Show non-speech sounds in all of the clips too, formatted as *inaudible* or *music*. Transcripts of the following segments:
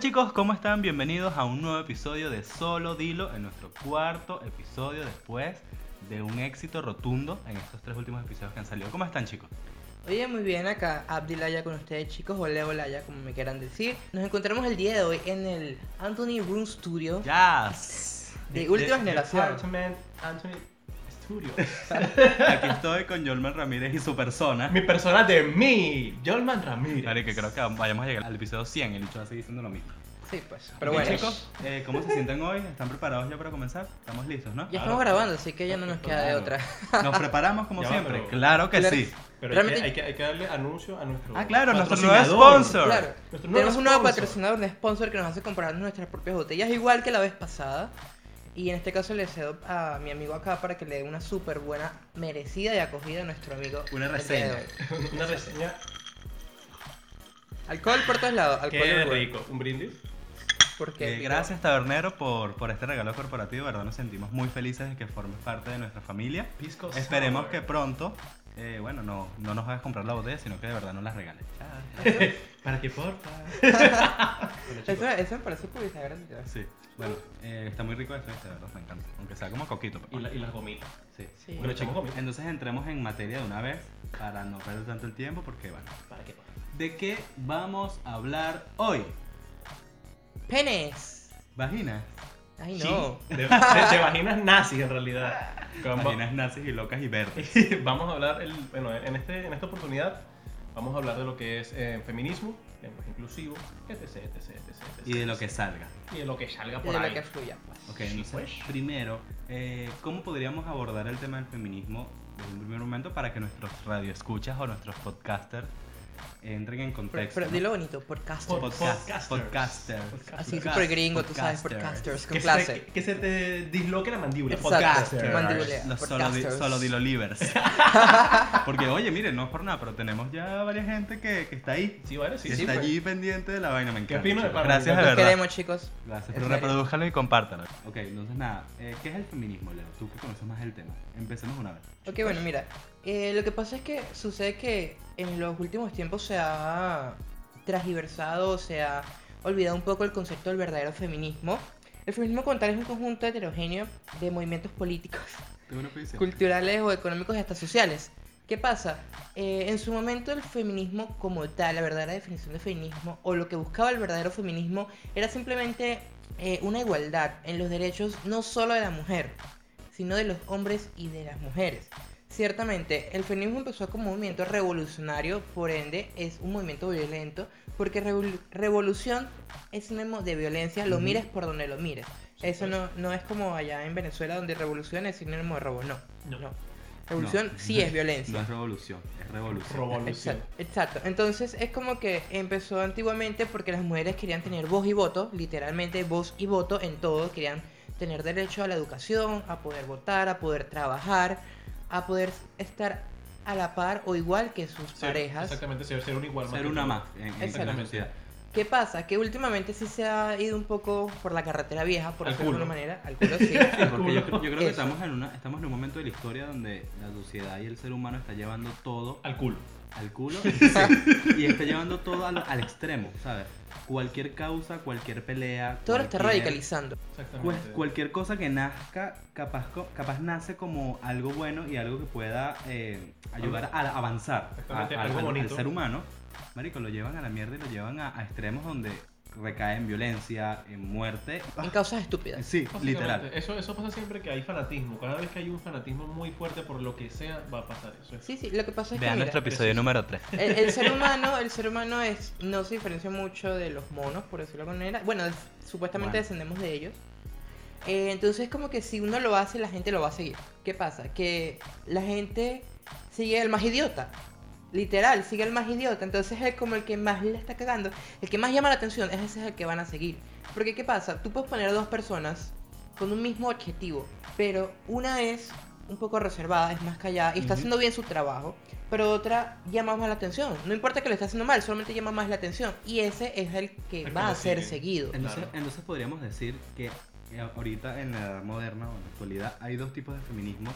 chicos, ¿cómo están? Bienvenidos a un nuevo episodio de Solo Dilo, en nuestro cuarto episodio después de un éxito rotundo en estos tres últimos episodios que han salido. ¿Cómo están chicos? Oye, muy bien, acá Abdilaya con ustedes chicos, o Leo Laya, como me quieran decir. Nos encontramos el día de hoy en el Anthony Room Studio ¡Yes! de última generación. Anthony Studio. Aquí estoy con Yolman Ramírez y su persona. Mi persona de mí, Jolman Ramírez. Claro, que creo que vayamos a llegar al episodio 100 y el hecho va a seguir diciendo lo mismo. Sí, pues. Pero bueno, chicos, eh, ¿cómo se sienten hoy? ¿Están preparados ya para comenzar? ¿Estamos listos, no? ya estamos grabando, así que ya no nos queda de otra. ¿Nos preparamos como Ya va, siempre? pero- Claro que Claro. sí. Pero hay Realmente- que, hay, que, hay que darle anuncio a nuestro. Ah, claro, nuestro nuevo sponsor. Claro, Nuestro nuevo tenemos un nuevo sponsor. patrocinador, un sponsor que nos hace comprar nuestras propias botellas, igual que la vez pasada. Y en este caso le cedo a mi amigo acá para que le dé una súper buena, merecida y acogida a nuestro amigo. Una reseña. Una reseña. Alcohol por todos lados, alcohol Qué bueno. rico. Un brindis. Porque Eh, gracias Tabernero por, por este regalo corporativo, ¿verdad? Nos sentimos muy felices de que formes parte de nuestra familia. Pisco Esperemos sour. que pronto, eh, bueno, no, no nos hagas comprar la botella, sino que de verdad nos la regales. *laughs* Para que porfa. *laughs* Eso, eso me parece publicidad gratuita. Sí, bueno, eh, está muy rico esto, este, de verdad, me encanta. Aunque sea como coquito. Y, la- y las gomitas. Sí. Sí. Bueno, echamos gomitas. Entonces entremos en materia de una vez para no perder tanto el tiempo porque, bueno, Para porfa. ¿de qué vamos a hablar hoy? Penes. Vaginas. Ay, Sí, no. de, de- de vaginas nazis en realidad. Como- Vaginas nazis y locas y verdes. *laughs* vamos a hablar, el, bueno, en, este, en esta oportunidad vamos a hablar de lo que es eh, feminismo, lenguaje inclusivo, etc, etc, etc, etc. Y de lo que salga. Y de lo que salga Y por de lo ahí. que fluya, pues. Ok, entonces, pues. primero, eh, ¿cómo podríamos abordar el tema del feminismo desde un primer momento para que nuestros radioescuchas o nuestros podcasters entren en Pero, contexto? pero ¿no? dilo bonito, podcast. Pod- Podcast, Podcasters. podcaster. Así súper gringo, tú sabes, podcasters. podcasters, con que, clase. se, que, que se te disloque la mandíbula. Podcasters. Los solo, di, Podcasters. solo dilolivers. *laughs* Porque, oye, miren, no es por nada, pero tenemos ya varias gente que, que está ahí. Sí, vale, sí, que sí. está pues. allí pendiente de la vaina, me ¿Qué encanta. opino de. Pablo? Gracias de verdad. queremos, chicos. Gracias, pero reprodújalo y compártalo. Ok, entonces nada, eh, ¿qué es el feminismo, Leo? Tú que conoces más el tema. Empecemos una vez. Ok, bueno, mira. Eh, lo que pasa es que sucede que en los últimos tiempos se ha transgiversado, se ha olvidado un poco el concepto del verdadero feminismo. El feminismo como tal es un conjunto heterogéneo de movimientos políticos, culturales o económicos y hasta sociales. ¿Qué pasa? Eh, en su momento el feminismo como tal, la verdadera definición de feminismo, o lo que buscaba el verdadero feminismo, era simplemente eh, una igualdad en los derechos no solo de la mujer, sino de los hombres y de las mujeres. Ciertamente, el feminismo empezó como un movimiento revolucionario, por ende es un movimiento violento, porque revol- revolución es sinónimo de violencia, lo mires por donde lo mires. Eso pues. no, no es como allá en Venezuela donde revolución es sinónimo de robo, no. No. Revolución No. sí es *laughs* violencia. No es revolución, es revolución. Revolución. Exacto, exacto. Entonces es como que empezó antiguamente porque las mujeres querían tener voz y voto, literalmente voz y voto en todo, querían tener derecho a la educación, a poder votar, a poder trabajar, a poder estar a la par o igual que sus Ser- parejas. Exactamente, ser, ser un igual Ser que una más en, Exactamente. sociedad. ¿Qué pasa? Que últimamente sí se ha ido un poco por la carretera vieja, por Al decirlo de alguna manera, al culo *laughs* sí. Sí, porque yo, yo creo que Eso. estamos en, una, estamos en un momento de la historia donde la sociedad y el ser humano está llevando todo Al culo. al culo *laughs* y está llevando todo al, al extremo, ¿sabes? Cualquier causa, cualquier pelea. Todo lo está cualquier- radicalizando. cual- Exactamente. cualquier cosa que nazca, capaz, co- capaz nace como algo bueno y algo que pueda eh, ayudar a avanzar a- algo al- ser humano. Marico, lo llevan a la mierda y lo llevan a, a extremos donde recae en violencia, en muerte. En causas estúpidas. Sí, literal. Eso, eso pasa siempre que hay fanatismo. Cada vez que hay un fanatismo muy fuerte por lo que sea, va a pasar eso. Sí, sí, lo que pasa es que Vean mira, nuestro episodio número 3. El, el ser humano, el ser humano es, no se diferencia mucho de los monos, por decirlo de alguna manera. Bueno, es- supuestamente Bueno. descendemos de ellos. Eh, entonces como que si uno lo hace, la gente lo va a seguir. ¿Qué pasa? Que la gente sigue el más idiota. Literal, sigue el más idiota. Entonces es como el que más le está cagando. El que más llama la atención, ese es el que van a seguir. Porque ¿qué pasa? Tú puedes poner a dos personas con un mismo objetivo, pero una es un poco reservada, es más callada y está Ujú. haciendo bien su trabajo, pero otra llama más la atención. No importa que lo esté haciendo mal, solamente llama más la atención y ese es el que El que va a lo ser sigue. seguido. Entonces, Claro. entonces podríamos decir que eh, ahorita en la edad moderna o en la actualidad hay dos tipos de feminismo,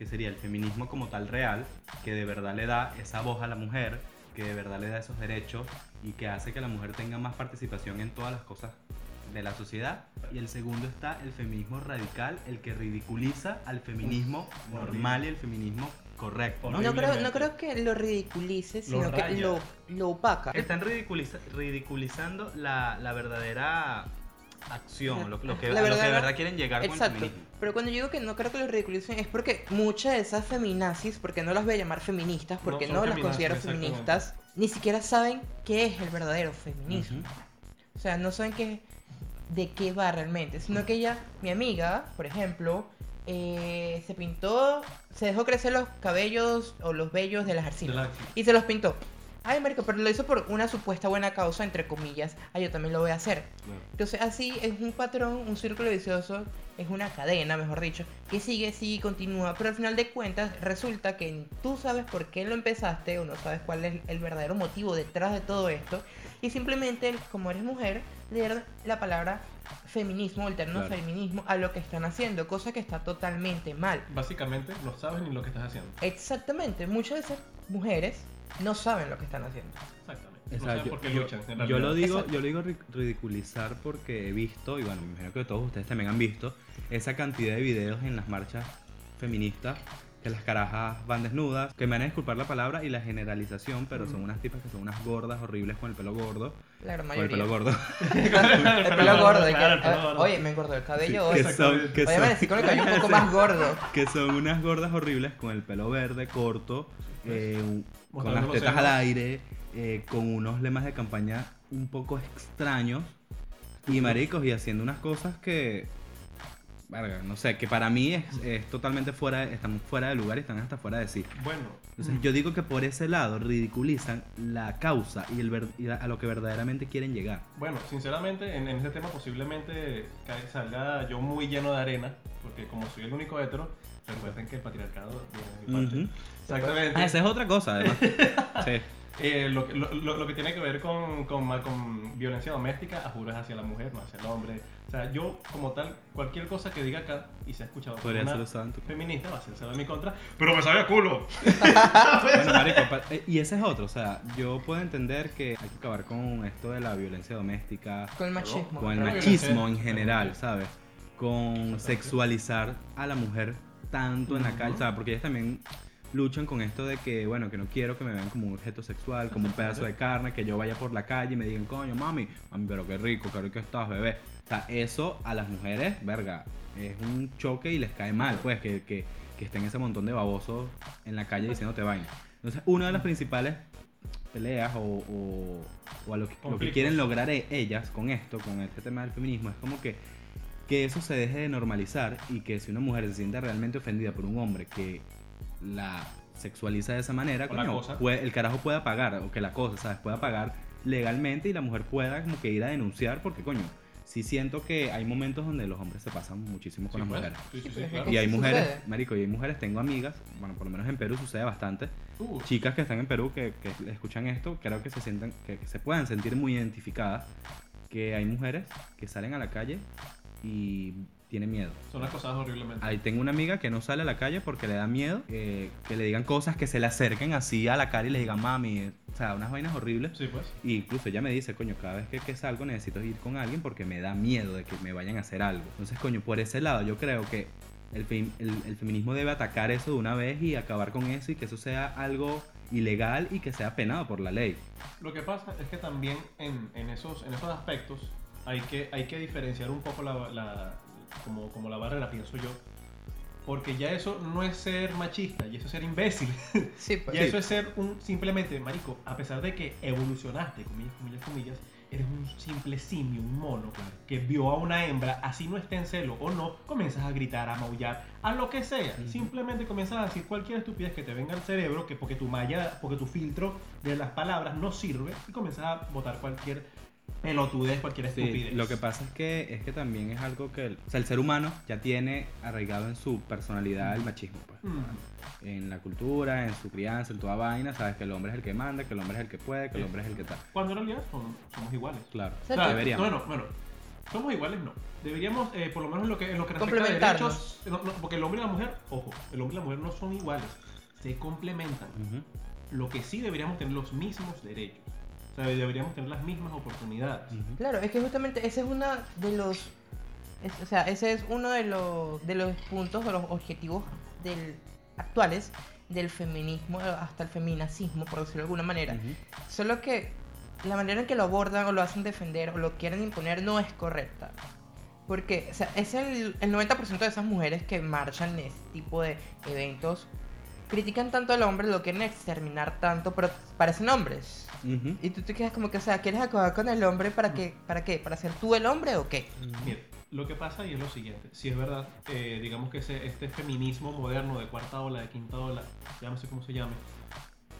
que sería el feminismo como tal real, que de verdad le da esa voz a la mujer que de verdad le da esos derechos y que hace que la mujer tenga más participación en todas las cosas de la sociedad. Y el segundo está el feminismo radical, el que ridiculiza al feminismo normal y el feminismo correcto. ¿no? No creo, no creo que lo ridiculice, sino Lo que lo, lo opaca. Están ridiculiza- ridiculizando la, la verdadera acción, lo, lo que, La a lo que de verdad quieren llegar con el Exacto. feminismo. Pero cuando yo digo que no creo que lo ridiculicen es porque muchas de esas feminazis, porque no las voy a llamar feministas, porque son no, las considero feministas, ni siquiera saben qué es el verdadero feminismo. O sea, no saben qué, de qué va realmente, sino que ella, mi amiga, por ejemplo, eh, se pintó, se dejó crecer los cabellos o los vellos de las la- y se los pintó. Ay, marico, pero lo hizo por una supuesta buena causa, entre comillas. Ah, yo también lo voy a hacer. Entonces, así es un patrón, un círculo vicioso, es una cadena, mejor dicho, que sigue, sigue, continúa, pero al final de cuentas resulta que tú sabes por qué lo empezaste o no sabes cuál es el verdadero motivo detrás de todo esto, y simplemente, como eres mujer, leer la palabra feminismo, el término Claro. feminismo, a lo que están haciendo, cosa que está totalmente mal. Básicamente no sabes ni lo que estás haciendo. Exactamente, muchas de esas mujeres no saben lo que están haciendo. Exactamente. No yo, por qué yo- luchan, en yo realidad. lo digo, Exacto. yo lo digo ri- ridiculizar porque he visto, y bueno, me imagino que todos ustedes también han visto, esa cantidad de videos en las marchas feministas que las carajas van desnudas, que me van a disculpar la palabra y la generalización, pero son unas tipas que son unas gordas horribles con el pelo gordo. La gran Con el mayoría. pelo gordo. *laughs* El pelo gordo. que- el pelo gordo. Oye, me engordó el cabello que hoy. son, que Oye, son- amanecí con el cabello un poco *laughs* más gordo. que son unas gordas horribles con el pelo verde, corto, eh, con las tetas al aire, eh, con unos lemas de campaña un poco extraños y maricos y haciendo unas cosas que, verga, no sé, que para mí es, es totalmente fuera, están fuera de lugar y están hasta fuera de sí. Bueno, Entonces yo digo que por ese lado ridiculizan la causa y, el ver- y a lo que verdaderamente quieren llegar. bueno, sinceramente en, en este tema posiblemente salga yo muy lleno de arena, porque como soy el único hetero, recuerden que el patriarcado viene de mi parte. Ujú. Exactamente. Ah, esa es otra cosa, además. *laughs* sí. Eh, lo, que- lo, lo- que tiene que ver con, con, con violencia doméstica, a juro es hacia la mujer, no hacia el hombre. O sea, yo como tal, cualquier cosa que diga acá y se ha escuchado por una tu feminista va a ser en mi contra, pero me sabe a culo. *laughs* Bueno, marico, eh, y ese es otro, o sea, yo puedo entender que hay que acabar con esto de la violencia doméstica, Con el machismo. con el machismo en general, ¿sabes? Con sexualizar a la mujer tanto en la calle, Ujú. ¿sabes? Porque ellas también luchan con esto de que, bueno, que no quiero que me vean como un objeto sexual, como un pedazo de carne, que yo vaya por la calle y me digan, coño, mami, mami, pero qué rico, qué rico estás, bebé. O sea, eso a las mujeres, verga, es un choque y les cae mal, pues, que, que, que estén ese montón de babosos en la calle diciéndote vaina. Entonces, una de las principales peleas o, o, o a lo que, lo que Conflictos. quieren lograr e- ellas con esto, con este tema del feminismo, es como que, que eso se deje de normalizar y que si una mujer se siente realmente ofendida por un hombre que la sexualiza de esa manera, coño, cosa. puede- el carajo pueda pagar, o que la cosa, ¿sabes? Pueda pagar legalmente y la mujer pueda como que ir a denunciar porque, coño, sí siento que hay momentos donde los hombres se pasan muchísimo con Sí, las pues. mujeres. Sí, sí, pues, claro. Y hay mujeres, sucede. marico, y hay mujeres, tengo amigas, bueno, por lo menos en Perú sucede bastante, Uh, chicas que están en Perú que, que escuchan esto, creo que se sientan, que, que se puedan sentir muy identificadas, que hay mujeres que salen a la calle y tienen miedo. son acosadas horriblemente. Ahí tengo una amiga que no sale a la calle porque le da miedo eh, que le digan cosas que se le acerquen así a la cara y le digan mami, o sea, unas vainas horribles. Sí, pues. Y incluso ella me dice, coño, cada vez que, que salgo necesito ir con alguien porque me da miedo de que me vayan a hacer algo. Entonces, coño, por ese lado yo creo que el, el- el feminismo debe atacar eso de una vez y acabar con eso y que eso sea algo ilegal y que sea penado por la ley. Lo que pasa es que también en, en esos, en esos aspectos hay que, hay que diferenciar un poco la, la- como, como la barrera, pienso yo. Porque ya eso no es ser machista, y eso es ser imbécil. *laughs* Sí, pues. Y eso es ser un simplemente, marico, a pesar de que evolucionaste, comillas, comillas, comillas, eres un simple simio, un mono, que vio a una hembra, así no esté en celo o no, comienzas a gritar, a maullar, a lo que sea. Simplemente comienzas a decir cualquier estupidez que te venga al cerebro, que porque tu malla, porque tu filtro de las palabras no sirve, y comienzas a botar cualquier pelotudez, cualquier Sí, estupidez. lo que pasa es que es que también es algo que el, o sea, el ser humano ya tiene arraigado en su personalidad el machismo, pues. Mm, En la cultura, en su crianza, en toda vaina, sabes que el hombre es el que manda, que el hombre es el que puede, que el hombre es el que tal. Cuando en realidad son- somos iguales. Claro. O sea, Claro, Deberíamos. Bueno, bueno, somos iguales, no. Deberíamos, eh, por lo menos en lo que, en lo que respecta a derechos, no, no, porque el hombre y la mujer, ojo, el hombre y la mujer no son iguales, se complementan. Lo que sí deberíamos tener los mismos derechos. O sea, deberíamos tener las mismas oportunidades. Ujú. Claro, es que justamente ese es uno de los. es- o sea, ese es uno de los, de los puntos o los objetivos del, actuales del feminismo, hasta el feminacismo, por decirlo de alguna manera. Ujú. Solo que la manera en que lo abordan o lo hacen defender o lo quieren imponer no es correcta. Porque o sea, es el, el 90% de esas mujeres que marchan en este tipo de eventos critican tanto al hombre, lo quieren exterminar tanto, pero parecen hombres. Ujú. Y tú te quedas como que, o sea, ¿quieres acabar con el hombre para qué? ¿Para qué? ¿Para ser tú el hombre o qué? Mira, lo que pasa y es lo siguiente. Si es verdad, eh, digamos que ese, este feminismo moderno de cuarta ola, de quinta ola, sé cómo se llame.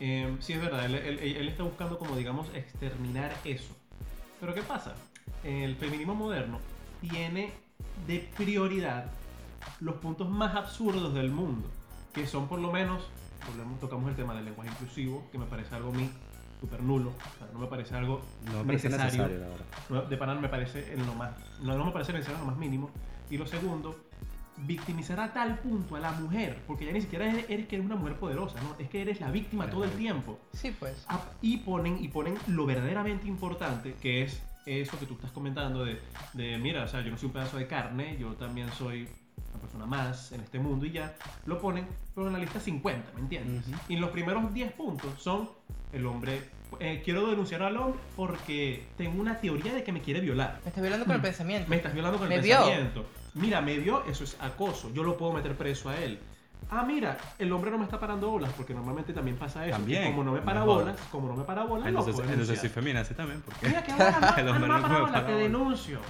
Eh, sí es verdad, él, él- él está buscando como, digamos, exterminar eso. Pero ¿qué pasa? El feminismo moderno tiene de prioridad los puntos más absurdos del mundo, que son por lo menos, volvemos, tocamos el tema del lenguaje inclusivo, que me parece algo a mí súper nulo, o sea, no me parece algo No me parece necesario. necesario, la. No, de panar me parece en lo más no, no me parece necesario en lo más mínimo y lo segundo victimizar a tal punto a la mujer porque ya ni siquiera eres, eres que eres una mujer poderosa no es que eres la víctima todo el tiempo Sí, pues. Ah, y ponen y ponen lo verdaderamente importante que es eso que tú estás comentando de, de mira o sea yo no soy un pedazo de carne yo también soy una persona más en este mundo y ya lo ponen pero en la lista 50 ¿me entiendes? Ujú. y los primeros 10 puntos son el hombre eh, quiero denunciar al hombre porque tengo una teoría de que me quiere violar Me estás violando con el Mm. pensamiento. me estás violando con el Me vio. pensamiento. Mira, me vio, eso es acoso. Yo lo puedo meter preso a él. Ah, mira, el hombre no me está parando bolas, porque normalmente también pasa eso. También, como no me para no bolas, como no me para bolas, Entonces, lo puedo entonces sí, denunciar. femina, sí también, porque Mira que *laughs* bolas, no, El no me no para bolas, te bolas. denuncio.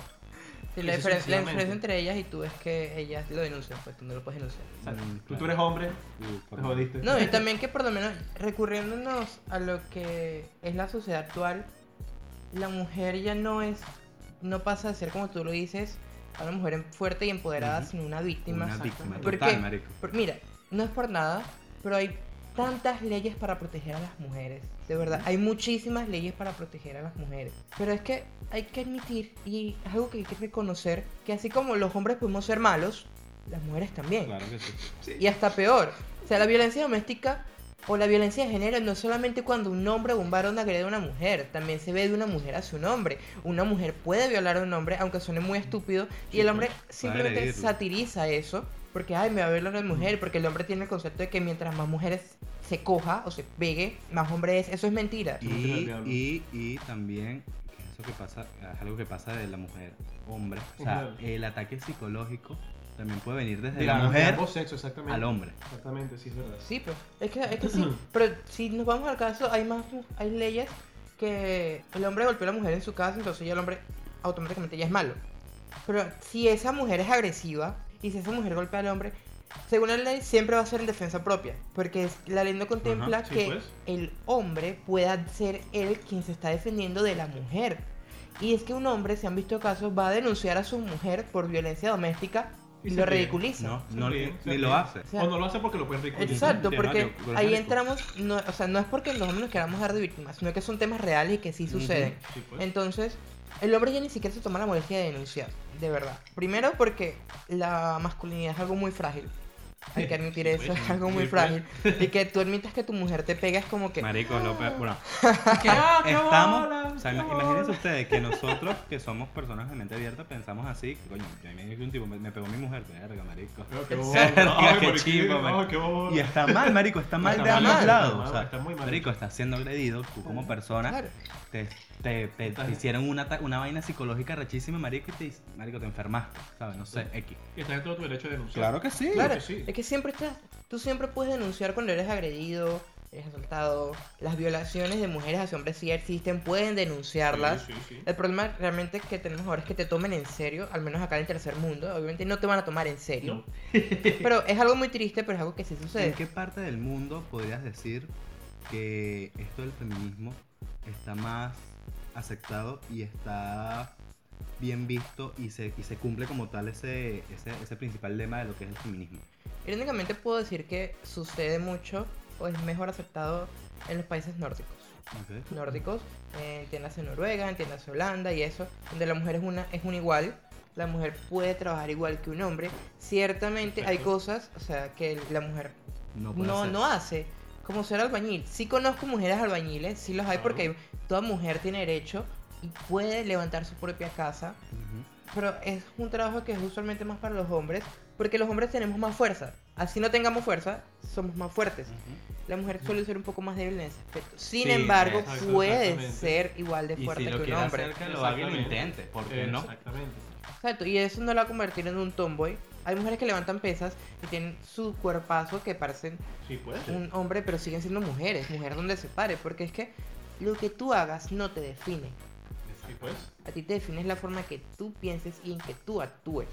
Sí, la, diferen- la diferencia entre ellas y tú es que ellas lo denuncian, pues tú no lo puedes denunciar. O sea, Mm, tú, claro. tú eres hombre, Uh, por te jodiste. No, y también que por lo menos recurriéndonos a lo que es la sociedad actual, la mujer ya no es, no pasa de ser como tú lo dices, a una mujer fuerte y empoderada, Ujú. sino una víctima. Una víctima Porque- total, marico. Por- mira, no es por nada, pero hay tantas leyes para proteger a las mujeres. De verdad, hay muchísimas leyes para proteger a las mujeres. Pero es que hay que admitir, y es algo que hay que reconocer, que así como los hombres podemos ser malos, las mujeres también. Claro que sí. Y hasta peor. O sea, la violencia doméstica o la violencia de género no es solamente cuando un hombre o un varón agrede a una mujer, también se ve de una mujer hacia un hombre. Una mujer puede violar a un hombre, aunque suene muy estúpido, y Sí, el hombre simplemente satiriza eso, porque, ay, me va a violar a la mujer, porque el hombre tiene el concepto de que mientras más mujeres se coja o se pegue, más hombre es. Eso es mentira. Y, y, y también, eso que pasa, es algo que pasa de la mujer, hombre. O sea, Claro. el ataque psicológico también puede venir desde De la mujer ambos sexos, exactamente. al hombre. Exactamente, sí, es verdad. Sí, pues, es que, es que sí. *clears throat* Pero si nos vamos al caso, hay más, hay leyes que el hombre golpeó a la mujer en su casa, entonces ya el hombre automáticamente ya es malo. Pero si esa mujer es agresiva y si esa mujer golpea al hombre, según la ley siempre va a ser en defensa propia, porque la ley no contempla Ajá, sí, que pues. el hombre pueda ser él quien se está defendiendo de la mujer. Y es que un hombre, se han visto casos, va a denunciar a su mujer por violencia doméstica y, lo ridiculiza. No, no ríe, se ni lo hace. O sea, o no lo hace porque lo pueden ridiculizar. Exacto, porque ahí entramos, no, o sea, no es porque los hombres nos queramos dar de víctimas, sino que son temas reales y que sí suceden. Sí, pues. Entonces, el hombre ya ni siquiera se toma la molestia de denunciar, de verdad. Primero porque la masculinidad es algo muy frágil. Hay que admitir Sí, eso, pues, es algo sí, muy pues. frágil. Y que tú admitas que tu mujer te pega es como que... Marico, lo peor- Bueno, ¿Qué? *laughs* Ah, qué estamos. O sea, imagínense ustedes que nosotros, que somos personas de mente abierta, pensamos así. que, Coño, ya me un tipo, me, me pegó mi mujer. Verga, marico. Qué *laughs* Qué marico, qué bola. Y está mal, marico, está mal Está de ambos mal, lados. está o sea, está muy mal. marico, estás siendo agredido, tú como persona, Claro. te, te, te- te hicieron una, una vaina psicológica rechísima, marico, y te, marico, te enfermaste, ¿sabes? No sé, X. Y estás en todo tu derecho de denunciar. que sí. Claro, que sí. Es que siempre estás, tú siempre puedes denunciar cuando eres agredido, eres asaltado, las violaciones de mujeres hacia hombres sí existen, pueden denunciarlas. Sí, sí, sí. El problema realmente que tenemos ahora es que te tomen en serio, al menos acá en el tercer mundo. Obviamente no te van a tomar en serio. No. *laughs* Pero es algo muy triste, pero es algo que sí ¿En sucede. qué parte del mundo podrías decir que esto del feminismo está más aceptado y está bien visto y se, y se cumple como tal ese, ese, ese principal lema de lo que es el feminismo? Irónicamente puedo decir que sucede mucho o es mejor aceptado en los países nórdicos. Nórdicos, eh, entiéndase Noruega, entiéndase Holanda y eso, donde la mujer es una, es un igual. La mujer puede trabajar igual que un hombre. Ciertamente hay cosas, o sea, que la mujer No no, hace. como ser albañil. Sí conozco mujeres albañiles, sí los hay Claro. porque toda mujer tiene derecho y puede levantar su propia casa, Ujú. pero es un trabajo que es usualmente más para los hombres, porque los hombres tenemos más fuerza. Así no tengamos fuerza, somos más fuertes. Ujú. La mujer suele ser un poco más débil en ese aspecto. Sin Sí, embargo, exacto, puede ser igual de Y fuerte si lo que un hombre. hacer, que lo haga y lo intente. ¿Por qué no? Exactamente. Exacto, y eso no la va a convertir en un tomboy. Hay mujeres que levantan pesas y tienen su cuerpazo que parecen Sí, un hombre, pero siguen siendo mujeres, mujer donde se pare, porque es que lo que tú hagas no te define. Sí, pues. A ti te define la forma que tú pienses y en que tú actúes.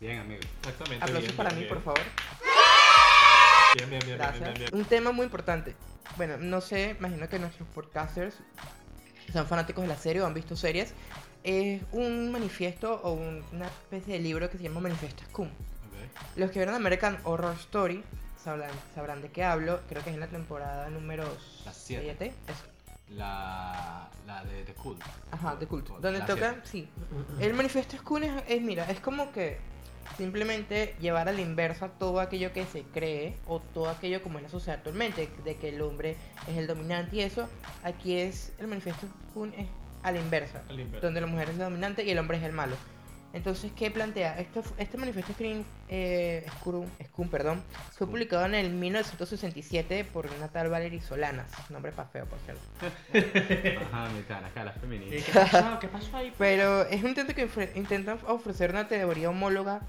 Bien, amigo. Exactamente. Aplausos bien, para bien, mí, bien. por favor. Bien, bien, bien, bien, Gracias. bien, bien. Un tema muy importante. Bueno, no sé, imagino que nuestros podcasters son fanáticos de la serie o han visto series. Es un manifiesto o un- una especie de libro que se llama Manifiesto Scum. Ok. Los que vieron American Horror Story sabrán, sabrán de qué hablo. Creo que es en la temporada número La siete. 7. La, la de The Cool. Ajá, de culto. La Donde toca, siete. sí. El manifiesto Skun es, es, mira, es como que simplemente llevar a la inversa todo aquello que se cree o todo aquello como es la sociedad actualmente, de que el hombre es el dominante y eso. Aquí es, el manifiesto Skun es a la inversa, A la inversa. donde la mujer es la dominante y el hombre es el malo. Entonces, ¿qué plantea? Esto, este manifiesto Skun, eh, Skun, Skun, perdón, fue publicado en el 1967 por una tal Valerie Solanas, nombre pa' feo, por cierto. *laughs* Ajá, mi cara, cara feminista. ¿Qué pasó? ¿Qué pasó ahí? Pero es un intento que ofre- intentan ofrecer una teoría homóloga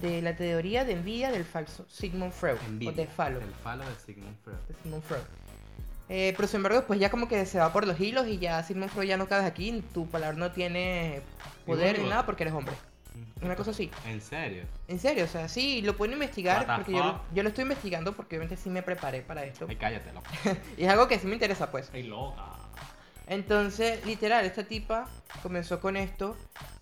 de la teoría de envidia del falso Sigmund Freud, Envidia. o de Falo, El falo de Sigmund Freud. de Sigmund Freud. Eh, pero sin embargo, pues ya como que se va por los hilos y ya Sigmund Freud ya no cabes aquí, tu palabra no tiene poder ni nada porque eres hombre. Una cosa así. ¿En serio? En serio, o sea, sí, lo pueden investigar porque yo, lo- yo lo estoy investigando porque obviamente sí me preparé para esto. Ay, cállate, loco. *laughs* Y es algo que sí me interesa, pues. Ay, loca. Entonces, literal, esta tipa comenzó con esto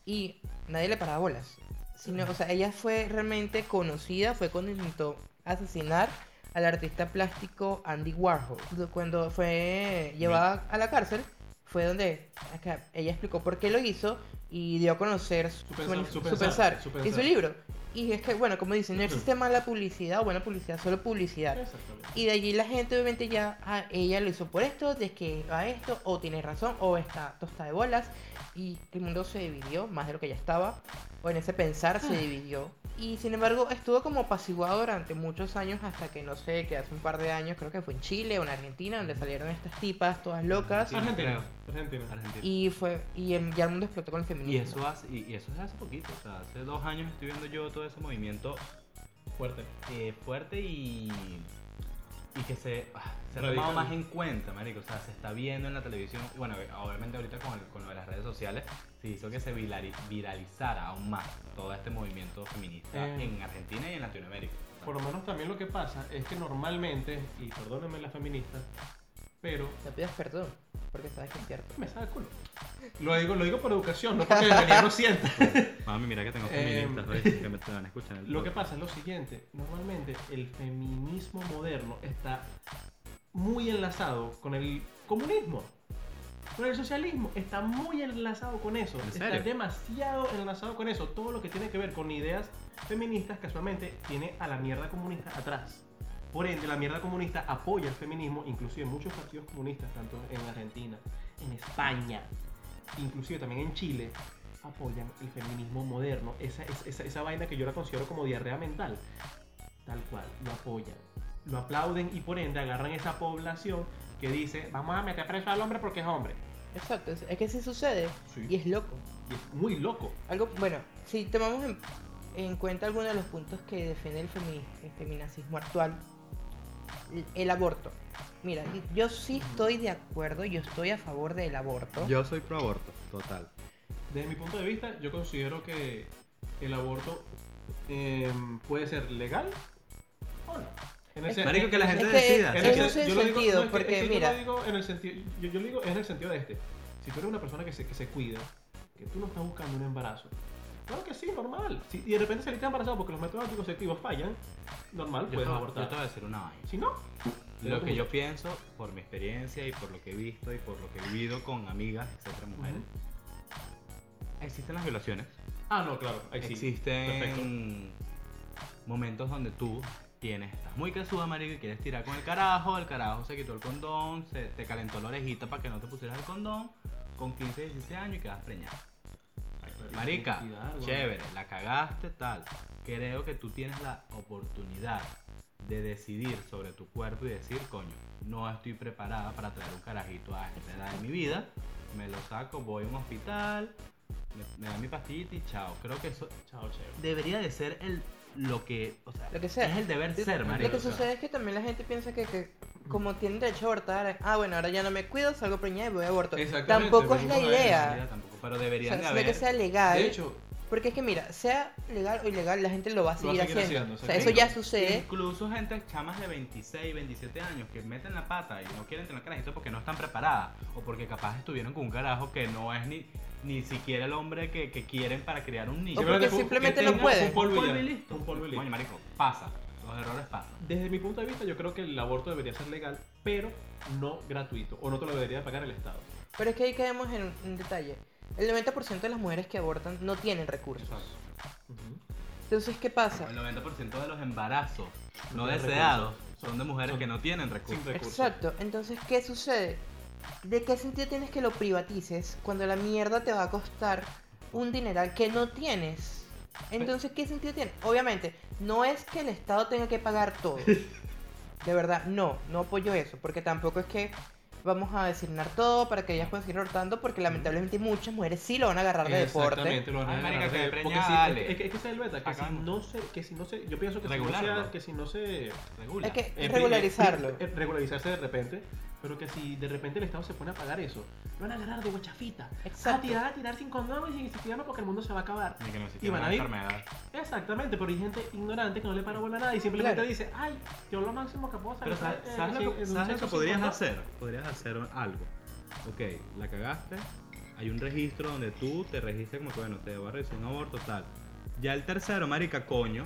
y nadie le paraba bolas. Sino, o sea, ella fue realmente conocida, fue cuando intentó asesinar al artista plástico Andy Warhol. Cuando fue llevada a la cárcel, fue donde acá, ella explicó por qué lo hizo y dio a conocer su, Su pensar, su su pensar, y su libro. Y es que, bueno, como dicen, no existe mala publicidad o buena publicidad, solo publicidad. Y de allí la gente obviamente ya, ah, ella lo hizo por esto, de que a esto, o tiene razón, o está tosta de bolas. Y el mundo se dividió, más de lo que ya estaba, o en ese pensar se dividió. Y sin embargo estuvo como apaciguado durante muchos años hasta que no sé, que hace un par de años, creo que fue en Chile o en Argentina, donde salieron estas tipas todas locas. Argentina. Argentina. Argentina. Y fue y el, ya el mundo explotó con el Y feminismo. eso, hace, y, y eso es hace poquito, o sea, hace dos años estoy viendo yo todo ese movimiento Fuerte. eh, fuerte y, y que se, ah, se ha tomado más en cuenta, marico, o sea, se está viendo en la televisión, y bueno, obviamente ahorita con, el- con lo de las redes sociales, se hizo que se virali- viralizara aún más todo este movimiento feminista Eh. en Argentina y en Latinoamérica. Por lo menos también lo que pasa es que normalmente, y perdónenme las feministas, pero No pidas perdón, porque sabes que es cierto. me sabe el culo. Lo digo, lo digo por educación, no porque debería no *laughs* sienta. Mami, mira que tengo Eh, feministas ¿oíste? que me te van a escuchar. en el Lo que podcast. pasa es lo siguiente, normalmente el feminismo moderno está muy enlazado con el comunismo, con el socialismo, está muy enlazado con eso, ¿En está serio? demasiado enlazado con eso, todo lo que tiene que ver con ideas feministas casualmente tiene a la mierda comunista atrás. Por ende, la mierda comunista apoya el feminismo, inclusive muchos partidos comunistas, tanto en Argentina, en España, inclusive también en Chile, apoyan el feminismo moderno, esa, esa, esa, vaina que yo la considero como diarrea mental. Tal cual, lo apoyan, lo aplauden y por ende agarran esa población que dice, vamos a meter preso al hombre porque es hombre. Exacto, es, que sí sucede Sí. y es loco. Y es muy loco. Algo, bueno, si tomamos en, en cuenta algunos de los puntos que defiende el, femi- el feminacismo actual, el, el aborto. Mira, yo sí estoy de acuerdo, yo estoy a favor del aborto. Yo soy pro aborto, total. Desde mi punto de vista, yo considero que el aborto em, puede ser legal o no. En Es- sen- Marico, que la gente Es que- decida. en el el yo lo digo- sentido, no, es que- porque es que mira- Yo lo digo en el sentido, yo, yo lo digo en el sentido de este. Si tú eres una persona que se, que se cuida, que tú no estás buscando un embarazo, claro que sí, normal. Si, y de repente saliste embarazado porque los métodos anticonceptivos fallan, normal, Yo puedes te, abortar. yo te voy a decir una vaina. Si no, Lo que yo pienso, por mi experiencia y por lo que he visto y por lo que he vivido con amigas, etcétera, mujeres, existen las violaciones. Ah, no, claro, ahí sí. existen Perfecto. momentos donde tú tienes, estás muy casuda, marico, y quieres tirar con el carajo, el carajo se quitó el condón, se te calentó la orejita para que no te pusieras el condón, con 15, 16 años y quedas preñada. Marica, chévere, la cagaste, tal. Creo que tú tienes la oportunidad de decidir sobre tu cuerpo y decir, coño, no estoy preparada para traer un carajito a esta edad de mi vida. Me lo saco, voy a un hospital, me, me dan mi pastillita y chao. Creo que eso Chao, chévere. debería de ser el lo que, o sea, Lo que sea. es el deber ser, Lo marico. que o sea. sucede es que también la gente piensa que, que como tienen derecho a abortar, ah, bueno, ahora ya no me cuido, salgo preñada y voy a aborto. Exactamente, Tampoco es la idea. Tampoco, pero O deberían sea, de de haber que sea legal. De hecho, Porque es que mira, sea legal o ilegal, la gente lo va a va seguir, seguir haciendo. haciendo, o sea, eso ya sucede. Incluso gente, chamas de 26, 27 años que meten la pata y no quieren tener carajito porque no están preparadas o porque capaz estuvieron con un carajo que no es ni, ni siquiera el hombre que, que quieren para criar un niño. O porque Simplemente simplemente que no pueden. Un polvo y Un polvo y listo. Un polvo y listo. Coño, marico, pasa. Los errores pasan. Desde mi punto de vista, yo creo que el aborto debería ser legal, pero no gratuito. O no te lo debería pagar el Estado. Pero es que ahí caemos en un detalle. El 90% de las mujeres que abortan no tienen recursos. Entonces, ¿qué pasa? El 90% de los embarazos no deseados recursos. son de mujeres Son que no tienen recursos. sin recursos. Exacto. Entonces, ¿qué sucede? ¿De qué sentido tienes que lo privatices cuando la mierda te va a costar un dineral que no tienes? Entonces, ¿qué sentido tiene? Obviamente, no es que el Estado tenga que pagar todo. *laughs* De verdad, no, no apoyo eso, porque tampoco es que vamos a designar todo para que ellas puedan seguir abortando, porque lamentablemente muchas mujeres sí lo van a agarrar de deporte. Exactamente, lo van a agarrar de- porque si- es, que, es que ese es el beta, que si no se, que si no se, yo pienso que si no, Regularlo. se, que si no se Regula. Es que regularizarlo. regularizarse de repente, pero que si de repente el Estado se pone a pagar eso, lo van a agarrar de guachafita, a Exacto. tirar, a tirar sin condones y sin cepillarme porque el mundo se va a acabar. Ni que no Y van a ir-. Exactamente, pero hay gente ignorante que no le para bola a nada y simplemente Claro. dice, ay, yo lo máximo que puedo hacer Pero es, ¿sabes, eh, sabes lo que, sabes lo podrías condón". hacer? Podrías hacer algo. Ok, la cagaste. Hay un registro donde tú te registras como que, bueno, te voy a realizar un aborto, tal. Ya el tercero, marica, coño.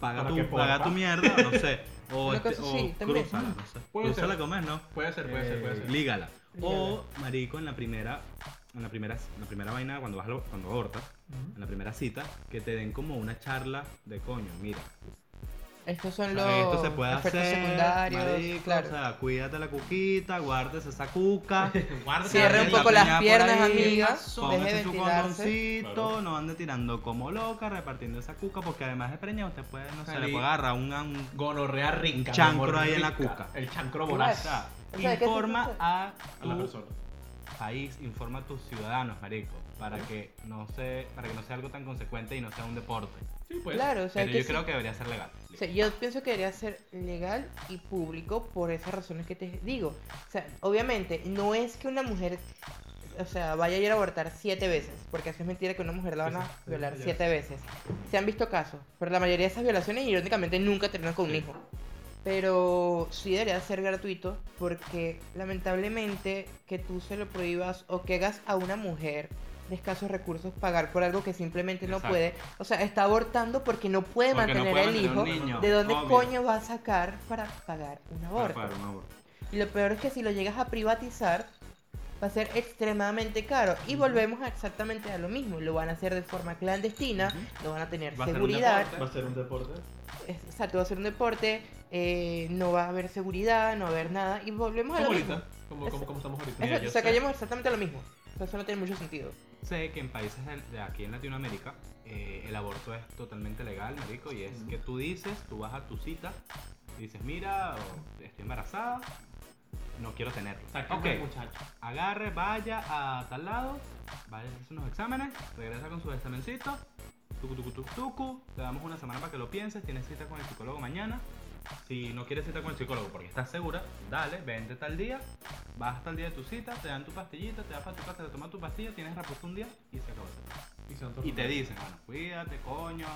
Paga, ¿Para tu, paga tu mierda, no sé. *laughs* O, este, o también. crúzala, no sé. Puede ser. Crúzala comer, ¿no? Puede ser, puede ser, puede Eh, ser. Lígala. O, marico, en la primera, en la primera, en la primera vaina, cuando vas a lo- cuando abortas, en la primera cita, que te den como una charla de coño, mira, Estos son los esto se puede efectos hacer, secundarios. marico, claro. o sea, cuídate la cuquita, guárdese esa cuca, *laughs* Cierre un la poco las piernas, ahí, amiga. póngase Deje su condoncito, Claro. no ande tirando como loca, repartiendo esa cuca, porque además de preñada usted puede, no sé, le puede agarrar un, un Gonorrea rica. Chancro ahí en la cuca. El chancro voraz o sea, O sea, ¿qué informa a a la tu persona. país, informa a tus ciudadanos, marico, para que no se, para que no sea algo tan consecuente y no sea un deporte. Sí, pues. Claro, o sea, Pero que yo sí. creo que debería ser legal. O sea, yo pienso que debería ser legal y público por esas razones que te digo. O sea, obviamente, no es que una mujer, o sea, vaya a ir a abortar siete veces, porque eso es mentira que una mujer la van a violar siete veces. Se han visto casos, pero la mayoría de esas violaciones, irónicamente, nunca terminan con un hijo. Pero sí debería ser gratuito, porque lamentablemente que tú se lo prohíbas o que hagas a una mujer de escasos recursos pagar por algo que simplemente no puede, o sea, está abortando porque no puede Porque no mantener puede el hijo. niño, ¿De dónde obvio. coño va a sacar para pagar un Para aborto? pagar un aborto. Y lo peor es que si lo llegas a privatizar, va a ser extremadamente caro. Y volvemos a exactamente a lo mismo. Lo van a hacer de forma clandestina, no van a tener Va seguridad. Va a ser un deporte. Exacto, va a ser un deporte, eh, no va a haber seguridad, no va a haber nada. Y volvemos a lo ahorita. mismo. Como, como, como estamos ahorita. Mira, o sea, exactamente a lo mismo. Eso no tiene mucho sentido. Sé que en países de, aquí en Latinoamérica eh, el aborto es totalmente legal, marico, y es que tú dices, tú vas a tu cita, y dices, mira, estoy embarazada, no quiero tenerlo. Saca Ok, al muchacho. agarre, vaya a tal lado, vaya a hacer unos exámenes, regresa con su examencito, tucu, tucu, tucu, tucu, te damos una semana para que lo pienses, tienes cita con el psicólogo mañana. Si no quieres cita con el psicólogo porque estás segura, dale, vente tal día, vas hasta el día de tu cita, te dan tu pastillita, te vas para tu casa, te tomas tu pastilla, tienes repuesto un día y se acabó. Y, Y te dicen, bueno, cuídate, coño.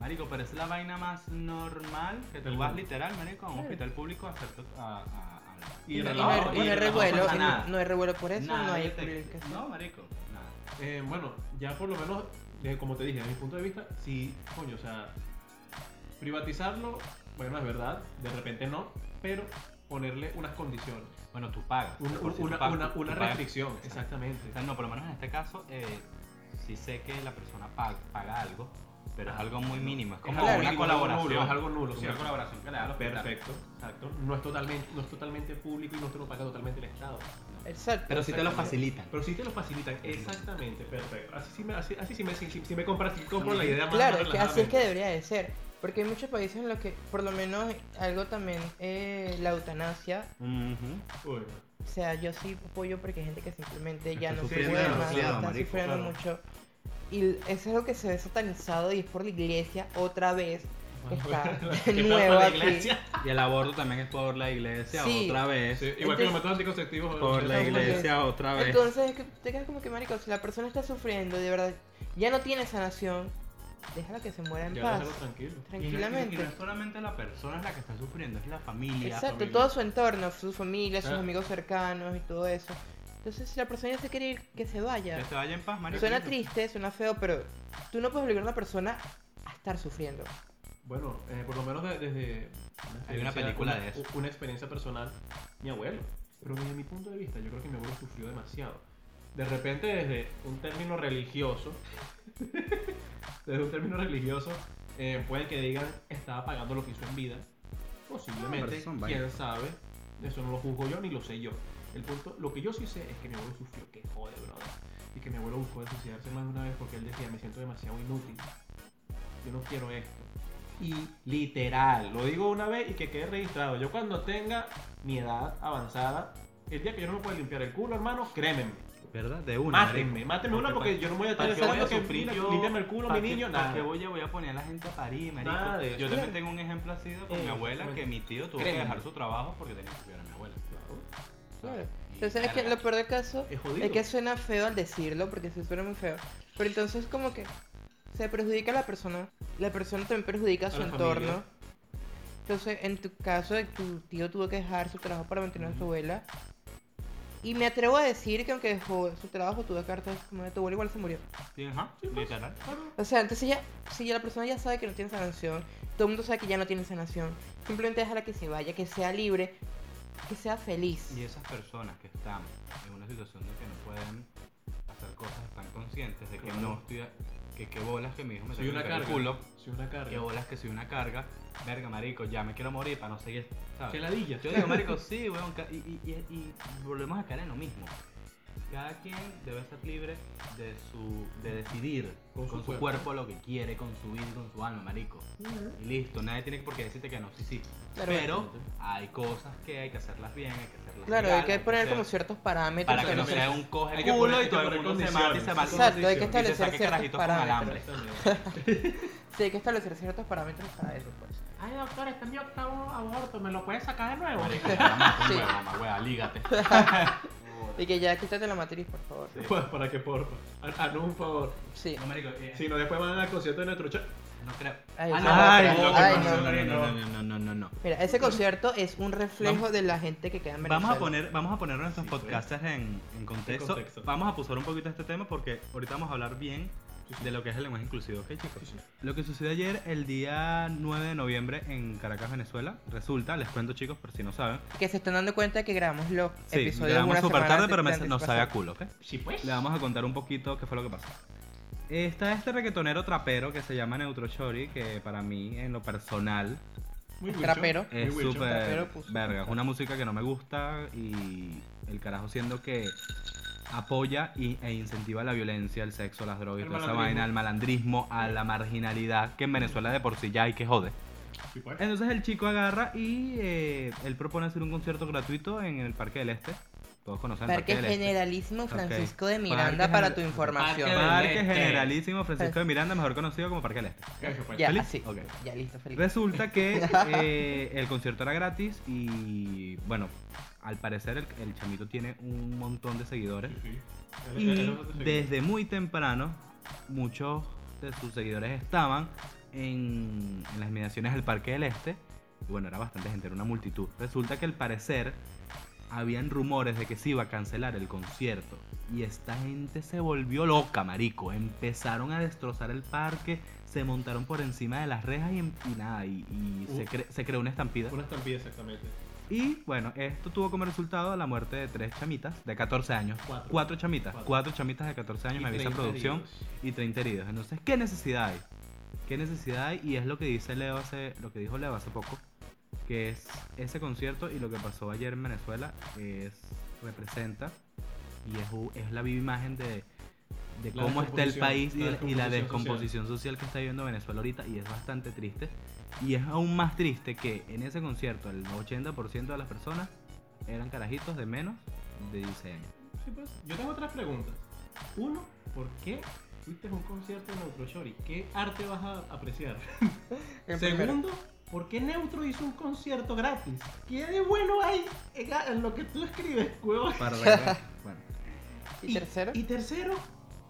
Marico, pero es la vaina más normal que tú vas literal, marico, a un hospital público a hacerte a, a, a- Y Y, no, no hay- y y no hay revuelo, no hay revuelo por eso, no hay te-. No, marico, nada. Eh, bueno, ya por lo menos, eh, como te dije, desde mi punto de vista, sí, coño, o sea, privatizarlo, bueno, es verdad, de repente no, pero ponerle unas condiciones, Bueno, tú pagas. una, de por sí tú una, pagas, una, tú una pagas. restricción, Exacto. exactamente. O sea, no, por lo menos en este caso, eh, sí sé que la persona paga, paga algo pero es algo muy mínimo. Es Es como algo una mínimo, colaboración. nulo, es algo nulo, sí. una colaboración que le da. Perfecto, exacto. No es totalmente, no es totalmente público y no te lo paga totalmente el Estado. Exacto. Pero sí te lo facilitan. Pero sí te lo facilitan, exactamente, perfecto. Así sí me, así, así sí me, sí, sí- me compras, compro la idea más Claro, es que así es que debería de ser. Porque hay muchos países en los que, por lo menos, algo también, eh, la eutanasia. Ujú. Uy, O sea, yo sí apoyo porque hay gente que simplemente ya Está no se puede más, está marico, sufriendo claro. mucho. Y eso es algo que se ve satanizado y es por la iglesia otra vez que está *laughs* ¿Qué de pasa nuevo con la aquí. *laughs* Y el aborto también es por la iglesia Sí. otra vez. Sí, igual que Entonces- los métodos anticonceptivos. Por la Entonces- iglesia otra vez. Entonces es que te quedas como que, marico, si la persona está sufriendo, de verdad, ya no tiene sanación, déjala que se muera en Ya paz. tranquilo. Y no- y- Tranquilamente. No es solamente la persona es la que está sufriendo, es la familia. Exacto, familia. todo su entorno, su familia, sus Ah. amigos cercanos y todo eso. Entonces, si la persona ya se quiere ir, que se vaya. Que se vaya en paz, marico. Suena triste, suena feo, pero tú no puedes obligar a una persona a estar sufriendo. Bueno, eh, por lo menos de- desde Hay una película una- de eso. Una experiencia personal, mi abuelo. Pero desde mi punto de vista, yo creo que mi abuelo sufrió demasiado. De repente, desde un término religioso, *laughs* desde un término religioso, eh, puede que digan estaba pagando lo que hizo en vida. Ah, Posiblemente, son quién sabe. Eso no lo juzgo yo ni lo sé yo. El punto, lo que yo sí sé es que mi abuelo sufrió, que jode, brother. Y que mi abuelo buscó de suicidarse más de una vez porque él decía, me siento demasiado inútil. Yo no quiero esto. Y literal, lo digo una vez y que quede registrado. Yo cuando tenga mi edad avanzada, el día que yo no me pueda limpiar el culo, hermano, crémenme. ¿Verdad? De una. Mátenme, mátenme una porque yo no voy a estar ¿Para qué voy a esperando que límpiame el culo, mi ¿Para qué- niño, ¿Para nada. qué voy a, voy a poner a la gente a parir, marico? Nada de eso. Yo también Claro. tengo un ejemplo así de con Eh, mi abuela, que mi tío tuvo Créeme. que dejar su trabajo porque tenía que cuidar a mi abuela. Claro. Entonces, es que lo peor del caso Es que suena feo al decirlo, porque se suena muy feo. Pero entonces, como que se perjudica a la persona, la persona también perjudica a su entorno. familia. Entonces, en tu caso, de que tu tío tuvo que dejar su trabajo para mantener a su abuela. Y me atrevo a decir que aunque dejó su trabajo, tuvo eso, como de tu abuela igual se murió. Sí, ajá, Sí, pues. literal. O sea, entonces ya, si ya la persona ya sabe que no tiene sanación, todo el mundo sabe que ya no tiene sanación, simplemente déjala que se vaya, que sea libre, que sea feliz. Y esas personas que están en una situación de que no pueden hacer cosas, están conscientes de que Claro. no estoy. Que, que bolas que mi hijo me Soy una carga. el culo. Soy una carga. Que bolas que soy una carga. Verga, marico, ya me quiero morir para no seguir. ¿sabes? Qué ladilla. Yo digo, marico, sí, weón, y, y, y, y volvemos a caer en lo mismo. Cada quien debe ser libre de su de decidir Con con, su su, cuerpo. cuerpo. lo que quiere, con su vida y con su alma, marico. Y listo, nadie tiene por qué decirte que no, sí, sí. Claro. Pero hay cosas que hay que hacerlas bien, hay que hacerlas Claro, legal, hay que poner hacer- como ciertos parámetros. para que no se- sea un coge Hay que culo poner- hay y que todo el mundo se condiciones. mate y se al Exacto, hay que establecer ciertos alambre. *laughs* Sí, hay que establecer ciertos parámetros para eso, pues. Ay, doctor, este es mi octavo aborto. ¿Me lo puedes sacar de nuevo? Marico, mamá, *laughs* Sí. mamá, hueva, lígate. *laughs* Y que ya quítate la matriz, por favor. Pues, para que porfa. Haznos un favor. Sí. No, marico, eh, Si no, después van al concierto de nuestro chat. no creo. Ay, Ah, no, Ay, no, ay, no, no. no, no, no. Mira, ese concierto es un reflejo de la gente que queda en Venezuela. Vamos a poner, vamos a poner nuestros Sí, pues. podcasters en, en contexto. En contexto. Vamos a pusar un poquito este tema porque ahorita vamos a hablar bien de lo que es el lenguaje inclusivo, ¿ok chicos? Sí, sí. Lo que sucedió ayer, el día 9 de noviembre en Caracas, Venezuela, resulta, les cuento chicos, por si no saben, Que se están dando cuenta que grabamos los sí, episodios grabamos una súper semana tarde, pero me- de nos de sabe a culo, ¿ok? Sí, pues. Le vamos a contar un poquito qué fue lo que pasó. Está este reggaetonero trapero que se llama Neutro Chori, que para mí, en lo personal, Muy Trapero. es súper verga. Es una música que no me gusta y el carajo siendo que apoya y, e incentiva la violencia, el sexo, las drogas, El toda esa vaina, el malandrismo, a la marginalidad, que en Venezuela de por sí ya hay que jode. Sí, pues. Entonces el chico agarra y eh, él propone hacer un concierto gratuito en el Parque del Este. Todos conocen Parque Este. Generalísimo. Francisco de Parque Miranda para tu información. Parque. Generalísimo Francisco de Miranda, mejor conocido como Parque del Este. Pues. Ya, listo, feliz. Resulta que *laughs* eh, el concierto era gratis y bueno, al parecer el, el chamito tiene un montón de seguidores. Sí, sí. Él- Y desde muy temprano, muchos de sus seguidores estaban en, en las inmediaciones del Parque del Este. Y bueno, era bastante gente, era una multitud. Resulta que al parecer habían rumores de que se iba a cancelar el concierto. Y esta gente se volvió loca, marico. Empezaron a destrozar el parque, se montaron por encima de las rejas y, y nada, y, y se, Uh. cre- se creó una estampida. Una estampida, exactamente. Y bueno, esto tuvo como resultado la muerte de tres chamitas de 14 años. Cuatro. chamitas. Cuatro. Cuatro chamitas de 14 años, Y me avisa 30 producción. heridos. Y 30 heridos. Entonces, ¿qué necesidad hay ¿Qué necesidad hay? Y es lo que dice Leo hace, lo que dijo Leo hace poco, que es ese concierto y lo que pasó ayer en Venezuela es representa y es, es la viva imagen de, de La cómo está el descomposición, país y, la y la descomposición descomposición social. que está viviendo Venezuela ahorita y es bastante triste. Y es aún más triste que en ese concierto el 80% de las personas eran carajitos de menos de 16 años. Sí, pues. Yo tengo otras preguntas. Uno, ¿por qué fuiste a un concierto de Neutro Shorty? ¿Qué arte vas a apreciar? *laughs* El primero. ¿Por qué Neutro hizo un concierto gratis? ¿Qué de bueno hay en, lo que tú escribes, huevón? Para la- *laughs* bueno, ¿Y tercero? Y tercero,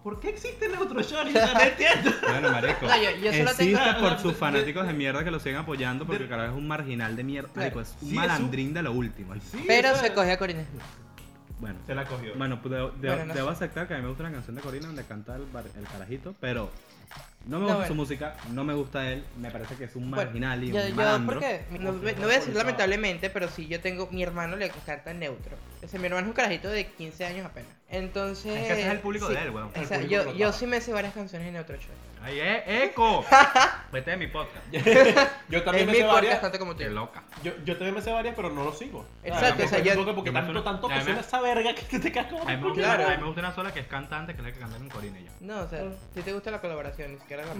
¿por qué existe Neutro Shorty? *laughs* No entiendo. bueno, marico. No, yo- yo solo existe tengo- por sus fanáticos de mierda que lo siguen apoyando porque el carajo es un marginal de mierda. Claro. Marico, es un Sí, malandrín de lo último. Sí, Pero se cogió a Corina. Bueno, Se la cogió. Bueno, pues debo, debo- Bueno, no debo sé. aceptar que a mí me gusta una canción de Corina donde canta el, bar- el carajito, pero no me No, gusta su bueno. música, no me gusta él, me parece que es un Bueno, marginal y un yo, no, no voy a decir lamentablemente, pero sí, yo tengo, mi hermano le encanta neutro. Ese, mi hermano es un carajito de 15 años apenas. Entonces. Es que ese es el público sí, de él, weón. O El sea, yo, yo sí me sé varias canciones de Neutro Show. ¡Ay, eh, eco! *laughs* Vete de mi podcast. *laughs* Yo Es también me mi sé podcast varias. tanto como tú. Qué loca. Yo, yo también me sé varias, pero no lo sigo. Exacto, Ah, o sea, yo- porque tanto, tanto que ya suena esa verga que te como A mí, me gusta, Claro. a mí me gusta una sola que es cantante, que es la que canta con Corina y yo. No, o sea, si te gusta la colaboración, la.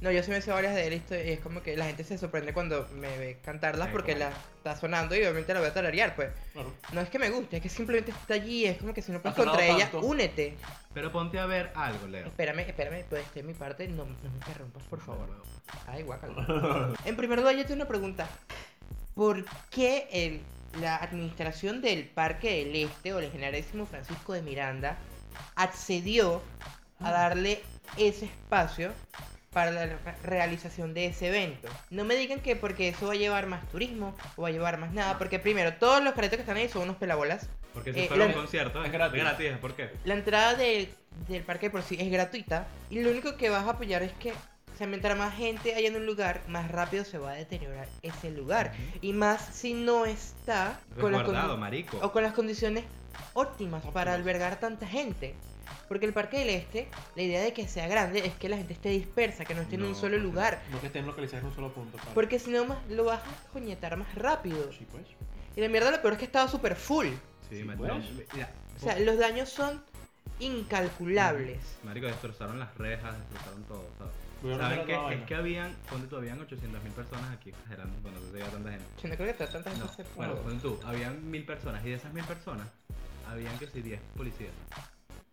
No, yo sí me sé varias de él y es como que la gente se sorprende cuando me ve cantarlas Sí, porque como- la está sonando y obviamente la voy a tararear, pues. Claro. No es que me guste, es que simplemente está allí, es como que si no puedes contra ella, únete. Pero ponte a ver algo, Leo. Espérame, espérame, pues de mi parte, no, no me interrumpas, por favor. Ay, guácala. *laughs* En primer lugar, yo tengo una pregunta. ¿Por qué el, la administración del Parque del Este o el generalísimo Francisco de Miranda accedió a darle ese espacio para la re- realización de ese evento? No me digan que porque eso va a llevar más turismo o va a llevar más nada, porque primero, todos los caretos que están ahí son unos pelabolas. Porque si Eh, fuera un concierto, es gratis. gratis, ¿por qué? La entrada del, del parque por sí es gratuita y lo único que vas a apoyar es que se mientras más gente haya en un lugar, más rápido se va a deteriorar ese lugar. Y más si no está con las, marico. o con las condiciones óptimas para albergar tanta gente. Porque el Parque del Este, la idea de que sea grande es que la gente esté dispersa, que no esté en un solo lugar. No que estén localizados en un solo punto. claro. Porque si no, más- lo vas a coñetar más rápido. Sí, pues. Y la mierda lo peor es que estaba súper full. Sí, Sí, pues. Mira, O sea, los daños son incalculables. marico, destrozaron las rejas, destrozaron todo, ¿sabes? ¿Saben qué? Es vaina. que habían, ponte tú, habían 800 mil personas aquí, exagerando, bueno, no sé si había tanta gente. Yo no creo que tanta gente No, se bueno, ponte tú, habían mil personas y de esas mil personas, habían que si 10 policías.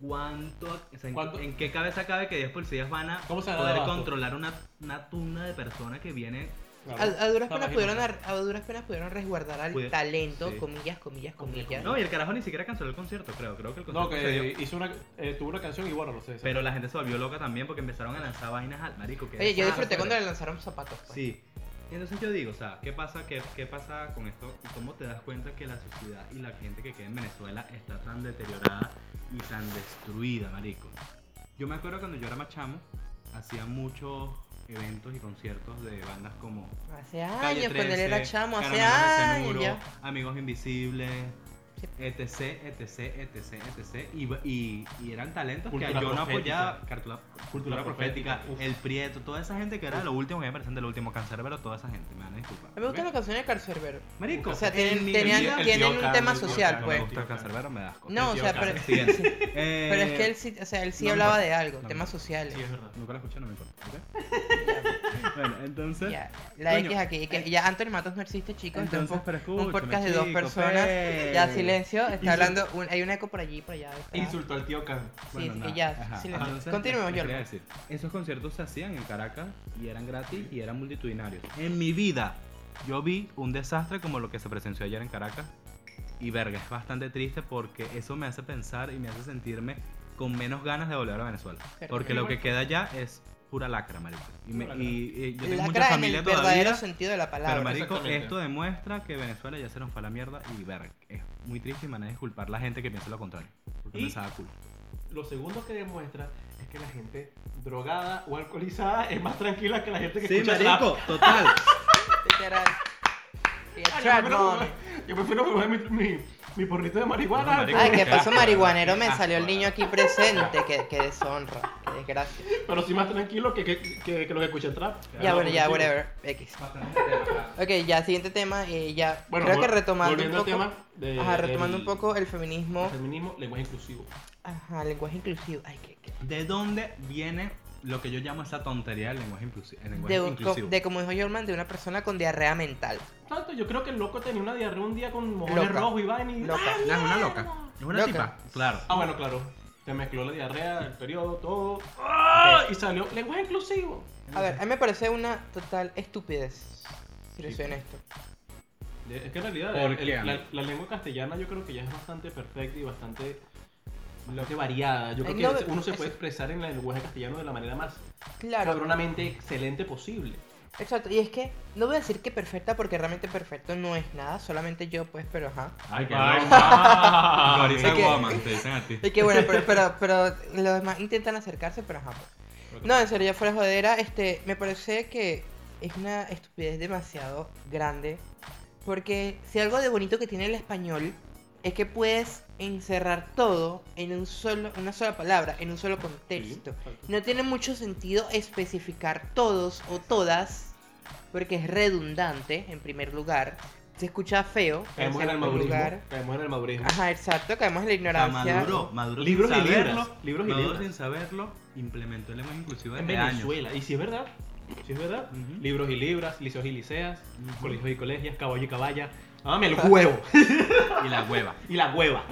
¿Cuánto, o sea, en, ¿Cuánto? en qué cabeza cabe que 10 policías van a ¿Cómo se da poder controlar una, una tuna de personas que vienen Claro. A, a duras penas pudieron, ar- a duras penas pudieron resguardar al Pude- talento, sí. comillas, comillas, Comillas. No, y el carajo ni siquiera canceló el concierto, creo. Creo que el concierto No, se dio. que hizo una, eh, tuvo una canción y bueno, no sé. Pero la gente se volvió loca también porque empezaron a lanzar vainas al marico. Que Oye, yo disfruté cuando le lanzaron zapatos. pues. Sí. Entonces yo digo, o sea, ¿qué pasa, qué, qué pasa con esto? ¿Y cómo te das cuenta que la sociedad y la gente que queda en Venezuela está tan deteriorada y tan destruida, marico? Yo me acuerdo cuando yo era más chamo, hacía muchos eventos y conciertos de bandas como Hace Calle años, cuando él era 13, chamo, hace años. Amigos Invisibles. Etc, etc, etc, etc. Y, y, y eran talentos Cultura que yo no apoyaba. Cultura, cultura Cultura profética. El Prieto, toda esa gente que era lo último que me parecen del último cancerbero, toda esa gente, me van a disculpar. A mí me gustan las canciones de Carcerbero. Marico, O sea, en tienen, tenían- vida- tienen un tema social, pues. me gusta el cancerbero, me da asco. No, o sea, pero. Eh, *laughs* pero es que él sí, o sea, él sí no hablaba importa. de algo, No temas sociales. Sí, es verdad. Nunca lo escuché, no me importa. ¿ok? *laughs* *laughs* bueno, entonces. Ya, la Coño, X aquí, que ya Anthony Matos no existe, chicos. un Entonces, po- pero un, podcast de dos chico, personas. pues. Ya, silencio, está Insul- hablando, un- hay un eco por allí, por allá. está- Insultó al tío Can. Sí, Bueno, sí, ya, ajá. silencio. Entonces, Continuemos, ¿qué yo. decir? Esos conciertos se hacían en Caracas y eran gratis y eran multitudinarios. En mi vida, yo vi un desastre como lo que se presenció ayer en Caracas. Y verga, es bastante triste porque eso me hace pensar y me hace sentirme con menos ganas de volver a Venezuela. Pero- Porque lo que queda allá es pura lacra, marico. Y, me- Pura lacra. y- y yo tengo La mucha cara en familia el verdadero todavía. sentido de la palabra. Pero marico, esto demuestra que Venezuela ya se nos fue a la mierda y verga, es muy triste y me van a disculpar la gente que piensa lo contrario. Porque Y- me saca culo. Lo segundo que demuestra es que la gente drogada o alcoholizada es más tranquila que la gente que Sí, escucha rap. marico, total. *laughs* Literal. Ah, yo prefiero fumar- mi, mi, mi porrito de marihuana. Ay, Qué que asco, marihuanero, me asco, salió el niño aquí presente. Qué, qué deshonra, qué Desgracia. Pero sí más tranquilo que, que, que, que lo que escuché trap. Ya, bueno, ya, whatever. X. Ok, ya, siguiente tema. eh, ya, Bueno, creo que retomando un poco. tema de- ajá, retomando del- un poco el feminismo. El feminismo, lenguaje inclusivo. Ajá, lenguaje inclusivo. Ay, qué. qué- ¿De dónde viene lo que yo llamo esa tontería del lenguaje, inclusi- el lenguaje De, co- inclusivo? de como dijo Jorman, de una persona con diarrea mental. Tanto, yo creo que el loco tenía una diarrea un día con mojones rojos y vaina y... Loca. No, es una loca. Es una Loca. tipa. Claro. Ah, bueno, claro. Se mezcló la diarrea, el periodo, todo. ¡Ah! Y salió lenguaje inclusivo. A ver, a mí me parece una total estupidez. Si Sí. soy honesto. Es que en realidad ¿Por el- la lengua castellana yo creo que ya es bastante perfecta y bastante, bastante variada. Yo creo Ay, que no, uno se es- puede expresar en el lenguaje castellano de la manera más Claro. cabronamente excelente posible. Exacto. Y es que no voy a decir que perfecta porque realmente perfecto no es nada. Solamente yo, pues, pero ajá. Ay, Ay, ah, *laughs* que- Woman, te dicen a ti. Y que bueno, pero, pero, pero los demás intentan acercarse, pero ajá. pues. No, en serio, ya fuera de jodera, este, me parece que es una estupidez demasiado grande. Porque si algo de bonito que tiene el español es que puedes encerrar todo en un solo, una sola palabra, en un solo contexto. No tiene mucho sentido especificar todos o todas, porque es redundante, en primer lugar. Se escucha feo. Caemos en el madurismo. Caemos en el madurismo. Ajá, exacto, caemos en la O sea, ignorancia. Maduro, Maduro Libros sin y libras, saberlo, libros y Maduro libras. sin saberlo, implementó el lenguaje inclusivo en años. Venezuela. Y si es verdad, si es verdad, libros y libras, liceos y liceas, colegios y colegias, caballo y caballa. Dame el huevo *laughs* Y la hueva. y la hueva.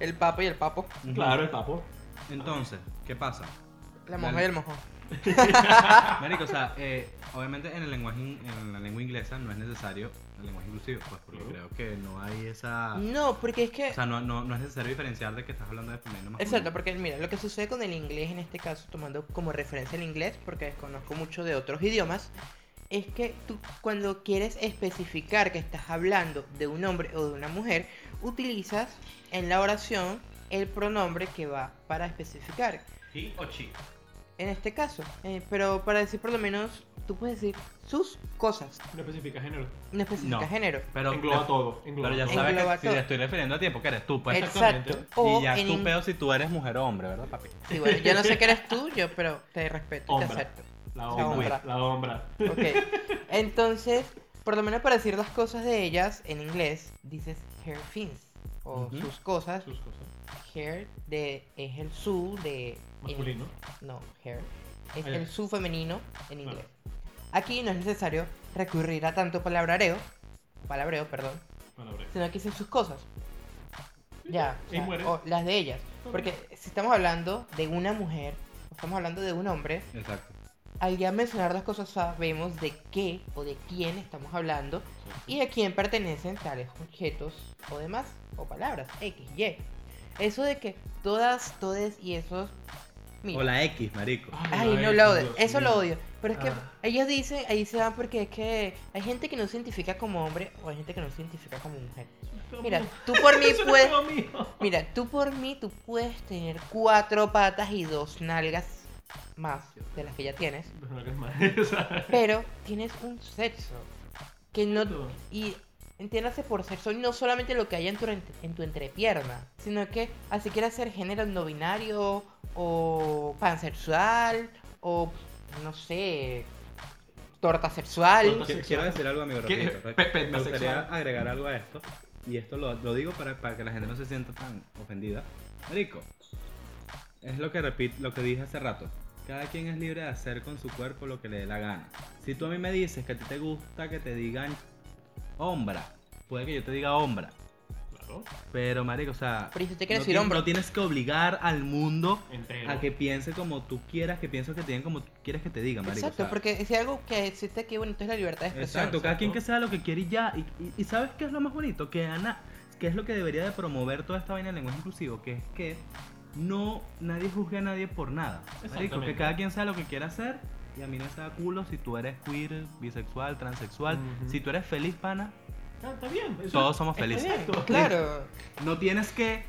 El papo y el papo. Claro, el papo. Entonces, ¿qué pasa? La moja y el mojón. *laughs* Marico, o sea, eh, obviamente en el lenguaje in- en la lengua inglesa no es necesario el lenguaje inclusivo, pues porque creo que no hay esa No, porque es que. o sea, no, no, no es necesario diferenciar de que estás hablando de femenino masculino. Exacto, porque mira, lo que sucede con el inglés en este caso, tomando como referencia el inglés, porque desconozco mucho de otros idiomas, es que tú cuando quieres especificar que estás hablando de un hombre o de una mujer, utilizas en la oración el pronombre que va para especificar. ¿Sí o chi? En este caso, eh, pero para decir por lo menos, tú puedes decir sus cosas, No especifica género. no especifica No. género. Pero, engloba todo. Engloba pero ya todo. sabes Engloba que si todo. te estoy refiriendo a ti, porque eres tú, pues. Exactamente. Exacto. O y ya en tú in- pedo si tú eres mujer o hombre, ¿verdad, papi? Sí, bueno, yo no sé que eres tú, yo, pero te respeto y te acepto. La hombra. La hombra. Ok. *laughs* Entonces, por lo menos para decir las cosas de ellas en inglés, dices her things. O sus cosas. Sus cosas. Hair de, es el su de. en- Masculino. no, hair. Es el su femenino en Claro. inglés. Aquí no es necesario recurrir a tanto palabreo. Palabreo, perdón. Palabra. Sino que dicen sus cosas. Ya. o sea, o las de ellas. Porque si estamos hablando de una mujer, o estamos hablando de un hombre, Exacto. Al ya mencionar las cosas sabemos de qué o de quién estamos hablando y a quién pertenecen tales objetos o demás, o palabras, X, Y. Eso de que todas, todes y esos... Mira, O la X, marico. Ay, la no lo odio, eso lo odio. Pero es que Ah. ellos dicen, ahí se van porque es que hay gente que no se identifica como hombre o hay gente que no se identifica como mujer. Mira, tú por mí *laughs* puedes... Mira, tú por mí, tú puedes tener cuatro patas y dos nalgas más de las que ya tienes. *laughs* Pero tienes un sexo. Que no. Y entiéndase por sexo no solamente lo que hay en tu, ent- en tu entrepierna, sino que así quieras ser género no binario, o pansexual, o no sé, torta sexual. Torta Quiero decir algo, amigo. Me gustaría agregar algo a esto. Y esto lo, lo digo para, para que la gente no se sienta tan ofendida. Marico, es lo que repito, lo que dije hace rato. Cada quien es libre de hacer con su cuerpo lo que le dé la gana. Si tú a mí me dices que a ti te gusta que te digan hombra, puede que yo te diga hombra. Claro. Pero, marico, o sea, Pero si usted quiere no, decir tien- hombro. no tienes que obligar al mundo Entero. a que piense como tú quieras, que piense que te digan como tú quieres que te digan, marico. Exacto, o sea, porque si algo que existe aquí bonito es la libertad de expresión. Exacto, cada quien que sea lo que quiere y ya. Y, y- y ¿sabes qué es lo más bonito? Que Ana, que es lo que debería de promover toda esta vaina del lenguaje inclusivo, que es que no nadie juzgue a nadie por nada. Marico, que cada quien sea lo que quiera hacer y a mí no se da culo si tú eres queer, bisexual, transexual. Si tú eres feliz, pana, Ah, está bien. eso- todos somos felices. bien. Claro. No tienes que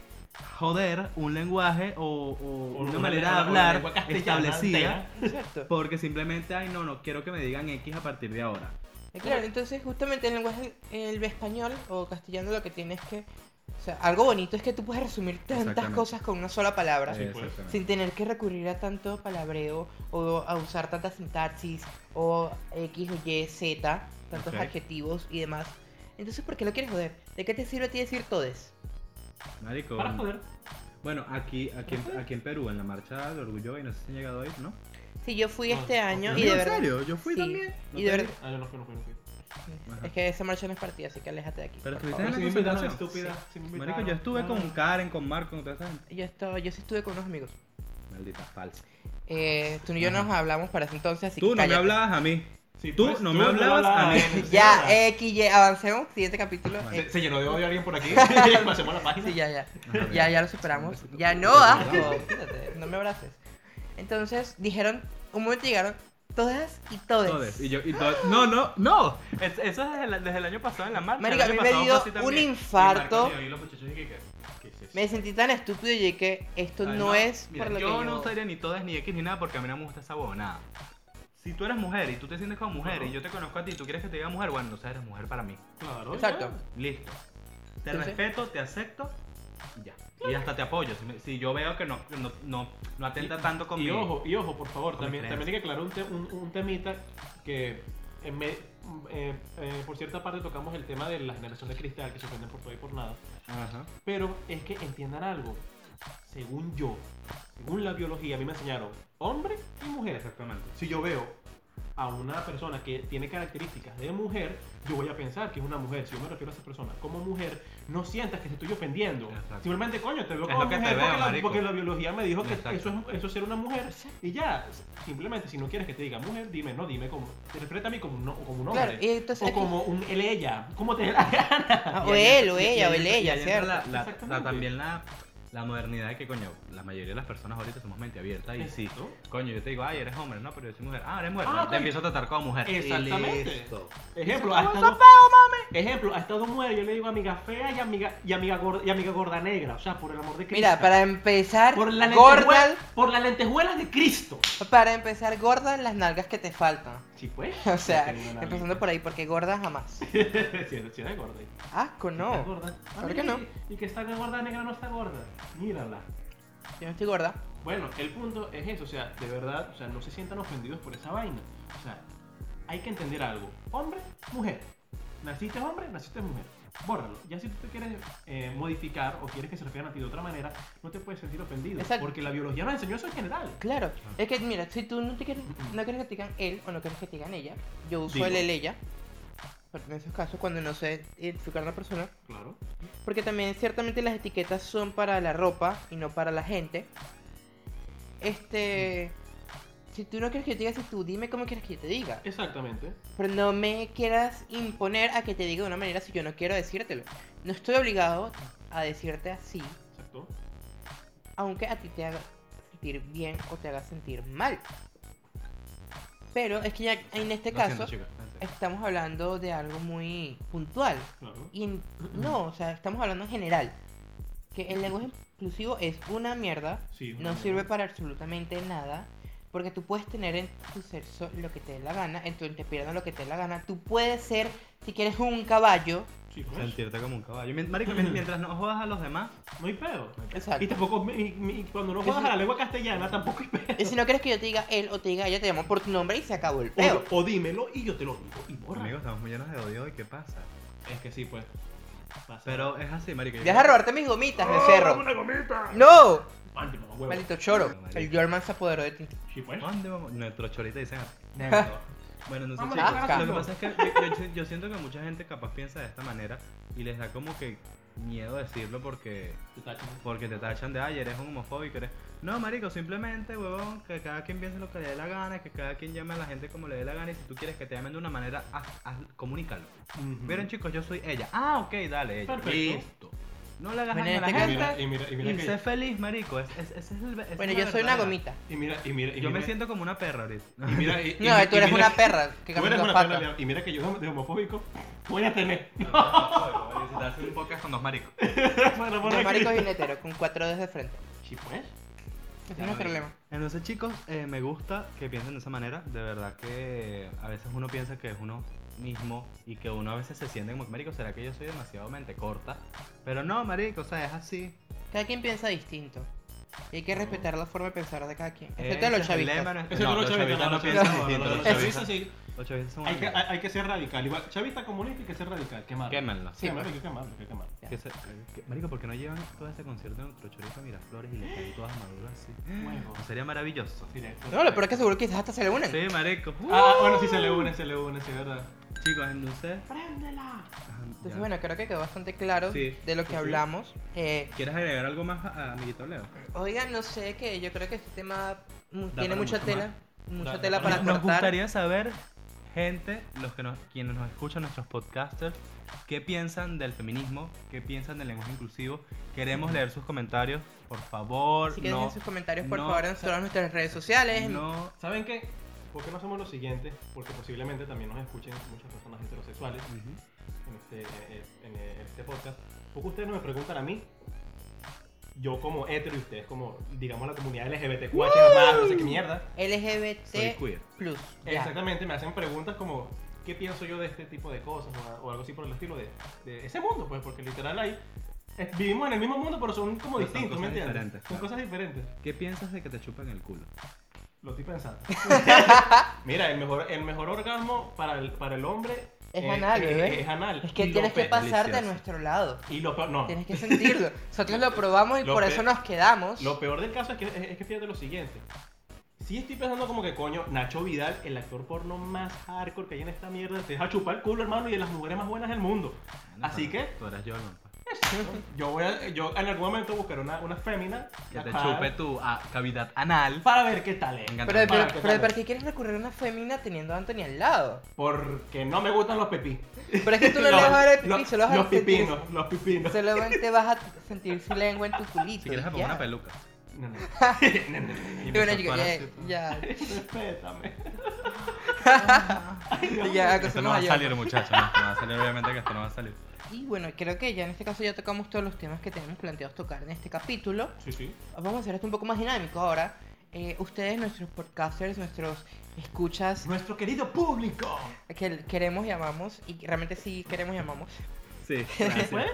joder un lenguaje o, o O una una manera de hablar establecida. Exacto. porque simplemente, ay, no, no quiero que me digan X a partir de ahora. Eh, Claro, entonces justamente el lenguaje, el español o castellano lo que tiene es que O sea, algo bonito es que tú puedes resumir tantas cosas con una sola palabra. Sí. Sin tener que recurrir a tanto palabreo o a usar tanta sintaxis o X o Y, Z, tantos adjetivos y demás. Entonces, ¿por qué lo quieres joder? ¿De qué te sirve a ti decir todes? Marico. Para joder. Bueno, aquí, aquí, en, aquí en Perú, en la marcha del orgullo, y no sé si han llegado a ir, ¿no? Sí, yo fui este año y de ¿En verdad. serio? Yo fui Sí. también. ¿No Y de verdad. Ah, yo no fui, no fui, no fui. Ajá. Es que esa marcha no es partida, así que aléjate de aquí. Pero estuviste en la concentración. estúpida. sí Marico, yo estuve No, con no. Karen, con Marco, con toda esa gente. Yo, esto- yo sí estuve con unos amigos. Maldita falsa. Eh, tú y yo Ajá. nos hablamos para ese entonces, así Tú que no me cállate. hablaba a mí. Sí, Tú pues, no me hablabas hablabas a mí. Ya. X, Y, avancemos. Siguiente capítulo. Vale. Eh, Se, se llenó de odio alguien por aquí. *laughs* *laughs* Pasemos la página. Sí, ya, ya. Ajá, Ya, ya lo superamos. Ya no, asco. Quítate, no me abraces. Entonces dijeron, un momento llegaron todas y todes. Todes. Y yo, y to- No, no, no. Es- Eso es desde, el- desde el año pasado en la marcha. Marica, El a año mí me pasado dio fue así un también. infarto. Y Marco y yo, y los muchachos, ¿y qué, qué? ¿Qué es eso? Me sentí tan estúpido y que esto Ay, no, es mira, por lo yo que no yo... usaría ni todas ni X ni nada porque a mí no me gusta esa huevonada. Si tú eres mujer y tú te sientes como mujer y yo te conozco a ti y tú quieres que te diga mujer, bueno, entonces eres mujer para mí. Claro, Exacto. Listo. Te Entonces- respeto, te acepto y ya. Y hasta te apoyo. Si, me- si yo veo que no, no, no, no atenta tanto con Y ojo, y ojo, por favor, también, también hay que aclarar un, te- un, un temita que en me- eh, eh, por cierta parte tocamos el tema de la generación de cristal que se ofenden por todo y por nada. Ajá. Pero es que entiendan algo. Según yo, según la biología, a mí me enseñaron hombre y mujer. Exactamente. Si yo veo a una persona que tiene características de mujer, yo voy a pensar que es una mujer. Si yo me refiero a esa persona como mujer, no sientas que te estoy ofendiendo. Exacto. Simplemente, coño, te veo como lo que te mujer veo, porque, la, marico. porque la biología me dijo que Exacto. eso es, eso es ser una mujer. Y ya, simplemente, si no quieres que te diga mujer, dime, no, dime como. Te refieres a mí como un, no- como un hombre. Claro, y entonces o como un él, ella. ¿Cómo te dé la gana? Ah, *laughs* Y o él, o ella, o y ella, ¿cierto? la- la- también la, la modernidad de que, coño, la mayoría de las personas ahorita somos mente abierta y sí. Coño, yo te digo, ay, eres hombre, no, pero yo soy mujer. Ah, eres mujer. Ah, no, te empiezo a tratar como mujer. Exactamente. listo. Ejemplo, Eso ha es estado, un ejemplo, ha estado mujer, yo le digo amiga fea y amiga, y amiga gorda, y amiga gorda negra. O sea, por el amor de Cristo. Mira, para empezar, por la gorda, por las lentejuelas de Cristo. para empezar, gorda las nalgas que te faltan. Sí, pues. *laughs* O sea, No empezando por ahí, porque gorda jamás. eres- *laughs* sí eres gorda. Asco, Estás gorda. Ah, que mira, no. Y, y que está gorda negra no está gorda. Mírala. Yo no estoy gorda. Bueno, el punto es eso, o sea, de verdad, o sea, no se sientan ofendidos por esa vaina. O sea, hay que entender algo. Hombre, mujer. Naciste hombre, naciste mujer. Bórralo. Ya si tú te quieres eh, modificar o quieres que se refieran a ti de otra manera, no te puedes sentir ofendido. Exacto. Porque la biología nos enseñó eso en general. Claro, es que mira, si tú no, te quieres, no quieres que te digan él o no quieres que te digan ella, yo uso Digo. el él, ella. Pero en esos casos, cuando no sé identificar a una persona, Claro. porque también ciertamente las etiquetas son para la ropa y no para la gente. Este. Si tú no quieres que yo te diga, si tú dime cómo quieres que yo te diga. Exactamente. Pero no me quieras imponer a que te diga de una manera si yo no quiero decírtelo. No estoy obligado a decirte así, Exacto. aunque a ti te haga sentir bien o te haga sentir mal. Pero es que ya en este caso siento, estamos hablando de algo muy puntual. Claro. Y en- no, o sea, estamos hablando en general. Que el lenguaje inclusivo es una mierda, Sí, no sirve para absolutamente nada. Porque tú puedes tener en tu sexo lo que te dé la gana, en tu entrepierna lo que te dé la gana. Tú puedes ser, si quieres, un caballo. Sí, pues. Sentirte como un caballo. Marico, mien- mientras no jodas a los demás, No hay pedo. Exacto. Y tampoco, y- y cuando no un- a la lengua castellana, tampoco hay pedo. Y si no quieres que yo te diga él o te diga ella, te llamo por tu nombre y se acabó el O, peo. o dímelo y yo te lo digo. Y borra. amigos, estamos muy llenos de odio y qué pasa. Es que sí, pues. Pero es así, marico. Deja de robarte mis gomitas, ¡Oh, becerro. una gomita! ¡No! Ande, mamá, huevo. Maldito choro. Marico. El German se apoderó de ti. Sí, pues. Nuestro chorita dicen así. *laughs* Bueno, no sé, Vamos chicos. Lo que pasa es que yo, yo- yo siento que mucha gente capaz piensa de esta manera y les da como que miedo decirlo porque Te tachan. porque te tachan de ay, eres un homofóbico, eres. No, marico, simplemente, huevón, que cada quien piense lo que le dé la gana, que cada quien llame a la gente como le dé la gana y si tú quieres que te llamen de una manera, haz, haz- comunícalo. Ujú. Miren, chicos, yo soy ella. Ah, ok, dale, ella. Perfecto. Listo. No le hagas Bueno, daño a la en este Y gente. mira, y mira, y mira Y que- sé feliz, marico. Es, es- ese es el, esa es Bueno, la yo soy una verdad. gomita. Y mira, y mira, y Yo me mira- siento como una perra ahorita. Y mira, y, y- *laughs* No, y tú eres mira- una perra que Tú camina eres dos una patas. perra, y mira que yo de homofóbico voy a tener. Si te haces un podcast con dos maricos. *laughs* Bueno, por De aquí. marico y hetero, con cuatro dedos de frente. Sí, pues. Ese es nuestro lema. Entonces, chicos, eh, me gusta que piensen de esa manera. De verdad que a veces uno piensa que es uno mismo y que uno a veces se siente como, marico, ¿será que yo soy demasiado mente corta? Pero no, marico, o sea, es así. Cada quien piensa distinto. Y hay que respetar la forma de pensar de cada quien. Ese Excepto de los es el chavistas. no- no, los chavistas, no, piensan distinto. Los chavistas sí. los chavistas son Hay que, hay, hay que ser radical. Igual, chavista comunista hay que ser radical. Quemarlo. Quémenlo. Sí, Quémalo, hay que quemarlo, hay que quemarlo. Que se- que- marico, ¿por qué no llevan todo ese concierto chorizo a Miraflores y le caen todas maduras así? Bueno. ¿No *gasps* sería maravilloso? Directo. No, lo peor es que seguro quizás hasta se le unen. Sí, marico. Ah, bueno, sí se le une, se le une, sí, verdad. Chicos, entonces... ¡Préndela! Entonces, ya. bueno, creo que quedó bastante claro Sí, de lo que sí, sí. hablamos. Eh, ¿Quieres agregar algo más a, a amiguito Leo? oigan, no sé, que yo creo que este tema tiene mucha mucho tela. más. Mucha Da- tela da para Nos cortar. gustaría saber, gente, los que nos, quienes nos escuchan, nuestros podcasters, qué piensan del feminismo, qué piensan del lenguaje inclusivo. Queremos leer sus comentarios, por favor. Así que no, dejen sus comentarios, por no, favor, en todas nuestras redes sociales. no. ¿Saben qué? ¿Por qué no hacemos lo siguiente? Porque posiblemente también nos escuchen muchas personas heterosexuales Ujú. en este, eh, en, eh, en este podcast. Porque ustedes no me preguntan a mí, yo como hetero y ustedes como, digamos, la comunidad LGBTQ, más, no sé qué mierda. Soy LGBT queer. plus. ya. Exactamente, me hacen preguntas como, ¿qué pienso yo de este tipo de cosas? O, o algo así por el estilo de, de ese mundo, pues, porque literal ahí eh, vivimos en el mismo mundo, pero son como Pero son distintos, ¿me cosas entiendes? diferentes, Son claro. cosas diferentes. ¿Qué piensas de que te chupen el culo? Lo estoy pensando. *laughs* Mira, el mejor, el mejor orgasmo para el, para el hombre Es eh, anal, eh, bebé. Es anal. Es que Y tienes que pasar de delicioso. nuestro lado. Y lo peor, no. Tienes que sentirlo. *laughs* Nosotros lo probamos y Lo por eso nos quedamos. Lo peor del caso es que, es, es que fíjate lo siguiente. Sí estoy pensando como que, coño, Nacho Vidal, el actor porno más hardcore que hay en esta mierda, te deja chupar el culo, hermano, y de las mujeres más buenas del mundo. Así que, Tú eres Jordan. pues. *laughs* yo voy a, yo en algún momento buscaré una, una fémina Que te chupe tu ah, cavidad anal. para ver qué tal es. Me encanta. Pero, Para pero, que pero tal ¿para qué quieres recurrir a una fémina teniendo a Anthony al lado? Porque no me gustan los pipí. Pero es que tú no *laughs* le Los- vas a dar el pipí, los- solo vas a Los sentir- pipinos, los pipinos. Solamente vas a sentir su lengua en tu culito. Si quieres, me pongo ya. una peluca. No, no. No, no, no. Y bueno, chicos, ya, ya, Respétame. *laughs* ya Esto no va a salir, muchachos. No, esto no va a salir, obviamente que esto no va a salir. Y bueno, creo que ya en este caso ya tocamos todos los temas que tenemos planteados tocar en este capítulo. Sí, sí. Vamos a hacer esto un poco más dinámico ahora. Eh, ustedes, nuestros podcasters, nuestros escuchas, Nuestro querido público. que queremos y amamos, y realmente sí queremos y amamos. Sí, *laughs* ¿Qué gracias.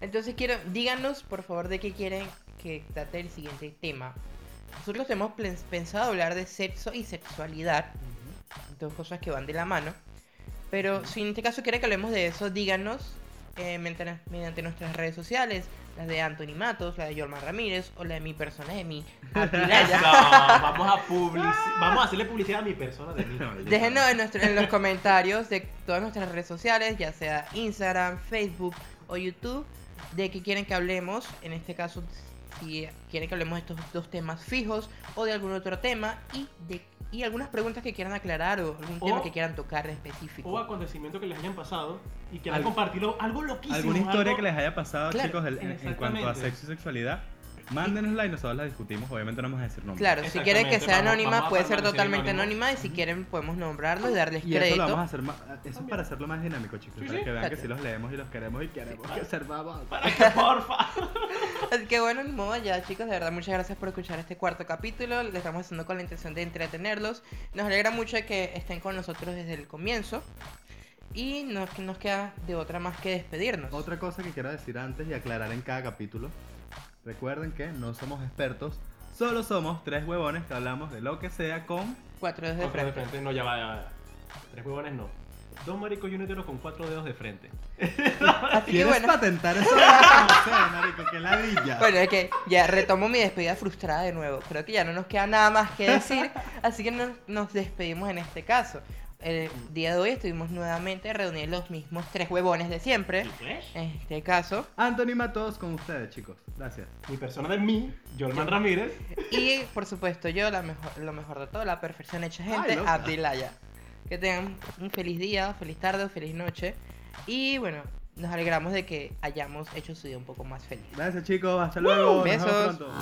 Entonces quiero, díganos por favor de qué quieren que trate el siguiente tema. Nosotros hemos pensado hablar de sexo y sexualidad, dos cosas que van de la mano. Pero si en este caso quieren que hablemos de eso, díganos eh, mediante, mediante nuestras redes sociales, las de Anthony Matos, la de Yorman Ramírez o la de mi persona de mí, Atilaya. *laughs* No, vamos a vamos a hacerle publicidad a mi persona de mí. Déjenos en, nuestro- en los comentarios de todas nuestras redes sociales, ya sea Instagram, Facebook o YouTube, de qué quieren que hablemos. En este caso, si quieren que hablemos de estos dos temas fijos o de algún otro tema y de y algunas preguntas que quieran aclarar o algún O- tema que quieran tocar en específico. O acontecimientos que les hayan pasado y quieran Algo- compartirlo. Algo loquísimo. ¿Alguna historia algo- que les haya pasado, Claro, chicos, en, en cuanto a sexo y sexualidad? Mándenosla y nosotros la discutimos. Obviamente no vamos a decir nombres. Claro, si quieren que sea vamos- anónima, vamos puede ser totalmente anónima y si quieren podemos nombrarlos y darles Y eso crédito. lo vamos a hacer más. Eso es para hacerlo más dinámico, chicos. Sí, para sí. que vean que sí los leemos y los queremos y queremos que servamos. Para que, porfa. *laughs* Así que bueno, ni modo ya chicos, de verdad muchas gracias por escuchar este cuarto capítulo. Lo estamos haciendo con la intención de entretenerlos. Nos alegra mucho que estén con nosotros desde el comienzo. Y no nos queda de otra más que despedirnos. Otra cosa que quiero decir antes y aclarar en cada capítulo. Recuerden que no somos expertos. Solo somos tres huevones que hablamos de lo que sea con Cuatro dedos de Cuatro de frente. frente. No, ya va, ya va. Tres huevones no. Dos maricos y un hetero con cuatro dedos de frente. *laughs* Así que ¿Quieres bueno. patentar eso? *laughs* no sé, marico, que ladilla. Bueno, es que ya retomo mi despedida frustrada de nuevo. Creo que ya no nos queda nada más que decir. así que nos, nos despedimos en este caso. El día de hoy estuvimos nuevamente reunidos los mismos tres huevones de siempre. ¿Y? En este caso. Anthony Matos con ustedes, chicos. Gracias. Mi persona de mí, Jolman Ramírez. Y por supuesto yo, la mejor, lo mejor de todo, la perfección hecha gente. Abdilaya. Que tengan un feliz día, feliz tarde o feliz noche. Y bueno, nos alegramos de que hayamos hecho su día un poco más feliz. Gracias, chicos. Hasta luego. Nos vemos besos. pronto.